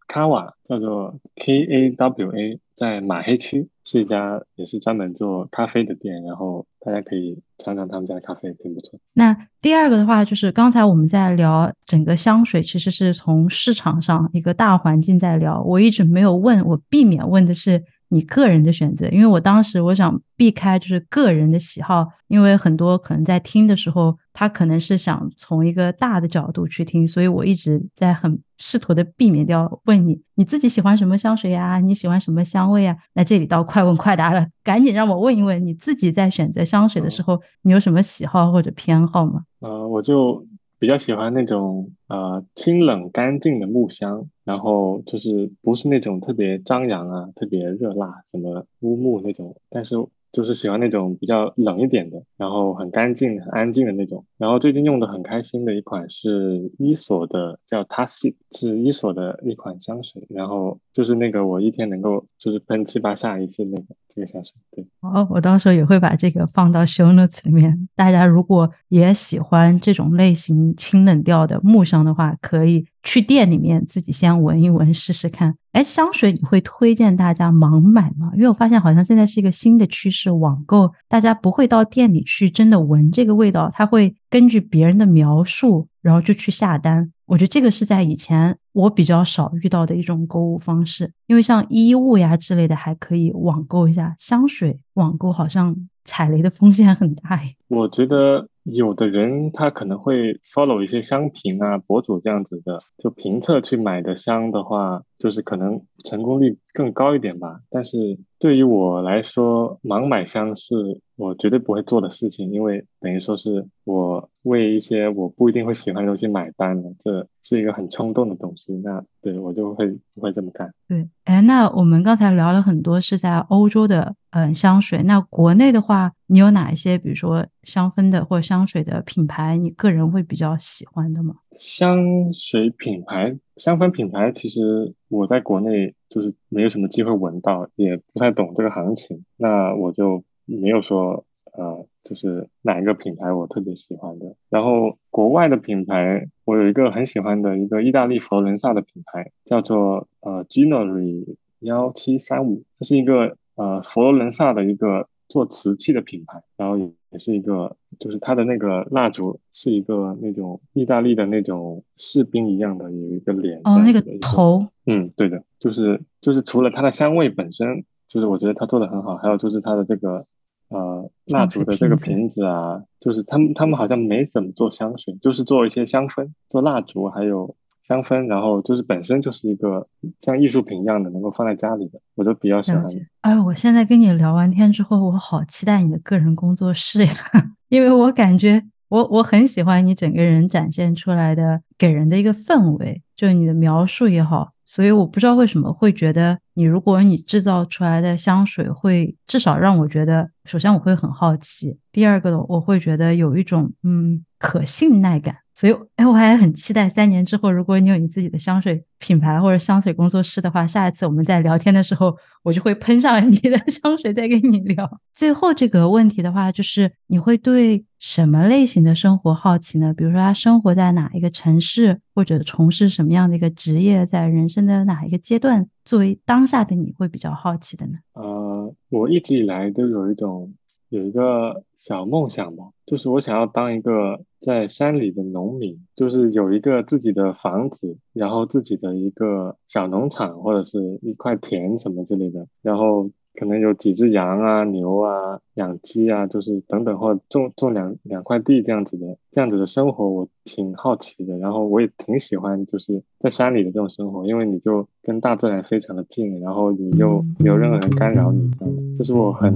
卡瓦，叫做 K A W A，在马黑区是一家也是专门做咖啡的店，然后大家可以尝尝他们家的咖啡，挺不错。那第二个的话，就是刚才我们在聊整个香水，其实是从市场上一个大环境在聊。我一直没有问，我避免问的是你个人的选择，因为我当时我想避开就是个人的喜好，因为很多可能在听的时候，他可能是想从一个大的角度去听，所以我一直在很试图的避免掉问你你自己喜欢什么香水呀，你喜欢什么香味呀？那这里到快问快答了，赶紧让我问一问你自己在选择香水的时候，你有什么喜好或者偏好吗？呃，我就。比较喜欢那种呃清冷干净的木香，然后就是不是那种特别张扬啊、特别热辣什么乌木那种，但是。就是喜欢那种比较冷一点的，然后很干净、很安静的那种。然后最近用的很开心的一款是伊索的，叫 t a s i 是伊索的一款香水。然后就是那个我一天能够就是喷七八下一次那个这个香水。对，哦，我到时候也会把这个放到 show notes 里面。大家如果也喜欢这种类型清冷调的木香的话，可以。去店里面自己先闻一闻试试看。哎，香水你会推荐大家盲买吗？因为我发现好像现在是一个新的趋势，网购大家不会到店里去真的闻这个味道，他会根据别人的描述，然后就去下单。我觉得这个是在以前我比较少遇到的一种购物方式，因为像衣物呀之类的还可以网购一下，香水网购好像踩雷的风险很大。我觉得。有的人他可能会 follow 一些商品啊博主这样子的，就评测去买的香的话，就是可能成功率更高一点吧。但是对于我来说，盲买香是我绝对不会做的事情，因为等于说是我为一些我不一定会喜欢的东西买单了，这是一个很冲动的东西。那对我就会不会这么干。对，哎，那我们刚才聊了很多是在欧洲的。嗯，香水。那国内的话，你有哪一些，比如说香氛的或者香水的品牌，你个人会比较喜欢的吗？香水品牌、香氛品牌，其实我在国内就是没有什么机会闻到，也不太懂这个行情，那我就没有说呃，就是哪一个品牌我特别喜欢的。然后国外的品牌，我有一个很喜欢的一个意大利佛罗伦萨的品牌，叫做呃 Ginori 幺七三五，这是一个。呃，佛罗伦萨的一个做瓷器的品牌，然后也也是一个，就是它的那个蜡烛是一个那种意大利的那种士兵一样的，有一个脸哦，那个头，嗯，对的，就是就是除了它的香味本身，就是我觉得它做的很好，还有就是它的这个呃蜡烛的这个瓶子啊，就是他们他们好像没怎么做香水，就是做一些香氛，做蜡烛还有。香氛，然后就是本身就是一个像艺术品一样的，能够放在家里的，我都比较喜欢。哎，我现在跟你聊完天之后，我好期待你的个人工作室呀，因为我感觉我我很喜欢你整个人展现出来的给人的一个氛围，就是你的描述也好，所以我不知道为什么会觉得你，如果你制造出来的香水会至少让我觉得，首先我会很好奇，第二个呢，我会觉得有一种嗯可信赖感。所以，哎，我还很期待三年之后，如果你有你自己的香水品牌或者香水工作室的话，下一次我们在聊天的时候，我就会喷上你的 香水再跟你聊。最后这个问题的话，就是你会对什么类型的生活好奇呢？比如说他生活在哪一个城市，或者从事什么样的一个职业，在人生的哪一个阶段，作为当下的你会比较好奇的呢？呃，我一直以来都有一种。有一个小梦想吧，就是我想要当一个在山里的农民，就是有一个自己的房子，然后自己的一个小农场或者是一块田什么之类的，然后。可能有几只羊啊、牛啊、养鸡啊，就是等等，或种种两两块地这样子的，这样子的生活我挺好奇的。然后我也挺喜欢，就是在山里的这种生活，因为你就跟大自然非常的近，然后你又没有任何人干扰你，这样子，这是我很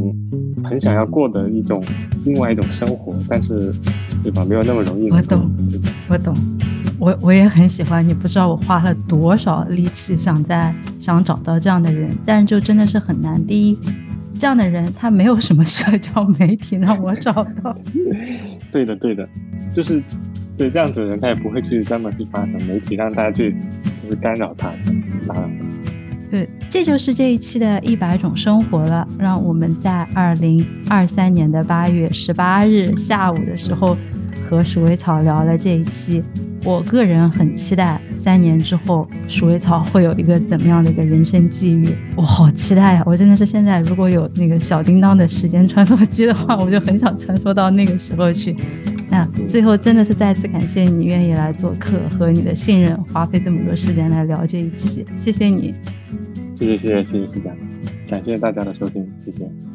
很想要过的一种另外一种生活。但是，对吧？没有那么容易。我懂，我懂。我我也很喜欢你，不知道我花了多少力气想在想找到这样的人，但是就真的是很难。第一，这样的人他没有什么社交媒体让我找到。对的，对的，就是对这样子的人，他也不会去专门去发展媒体让大家去就是干扰他，打扰。对，这就是这一期的一百种生活了。让我们在二零二三年的八月十八日下午的时候和鼠尾草聊了这一期。我个人很期待三年之后鼠尾草会有一个怎么样的一个人生际遇，我好期待呀！我真的是现在如果有那个小叮当的时间穿梭机的话，我就很想穿梭到那个时候去。那最后真的是再次感谢你愿意来做客和你的信任，花费这么多时间来聊这一期，谢谢你。谢谢谢谢谢谢思佳。感谢大家的收听，谢谢。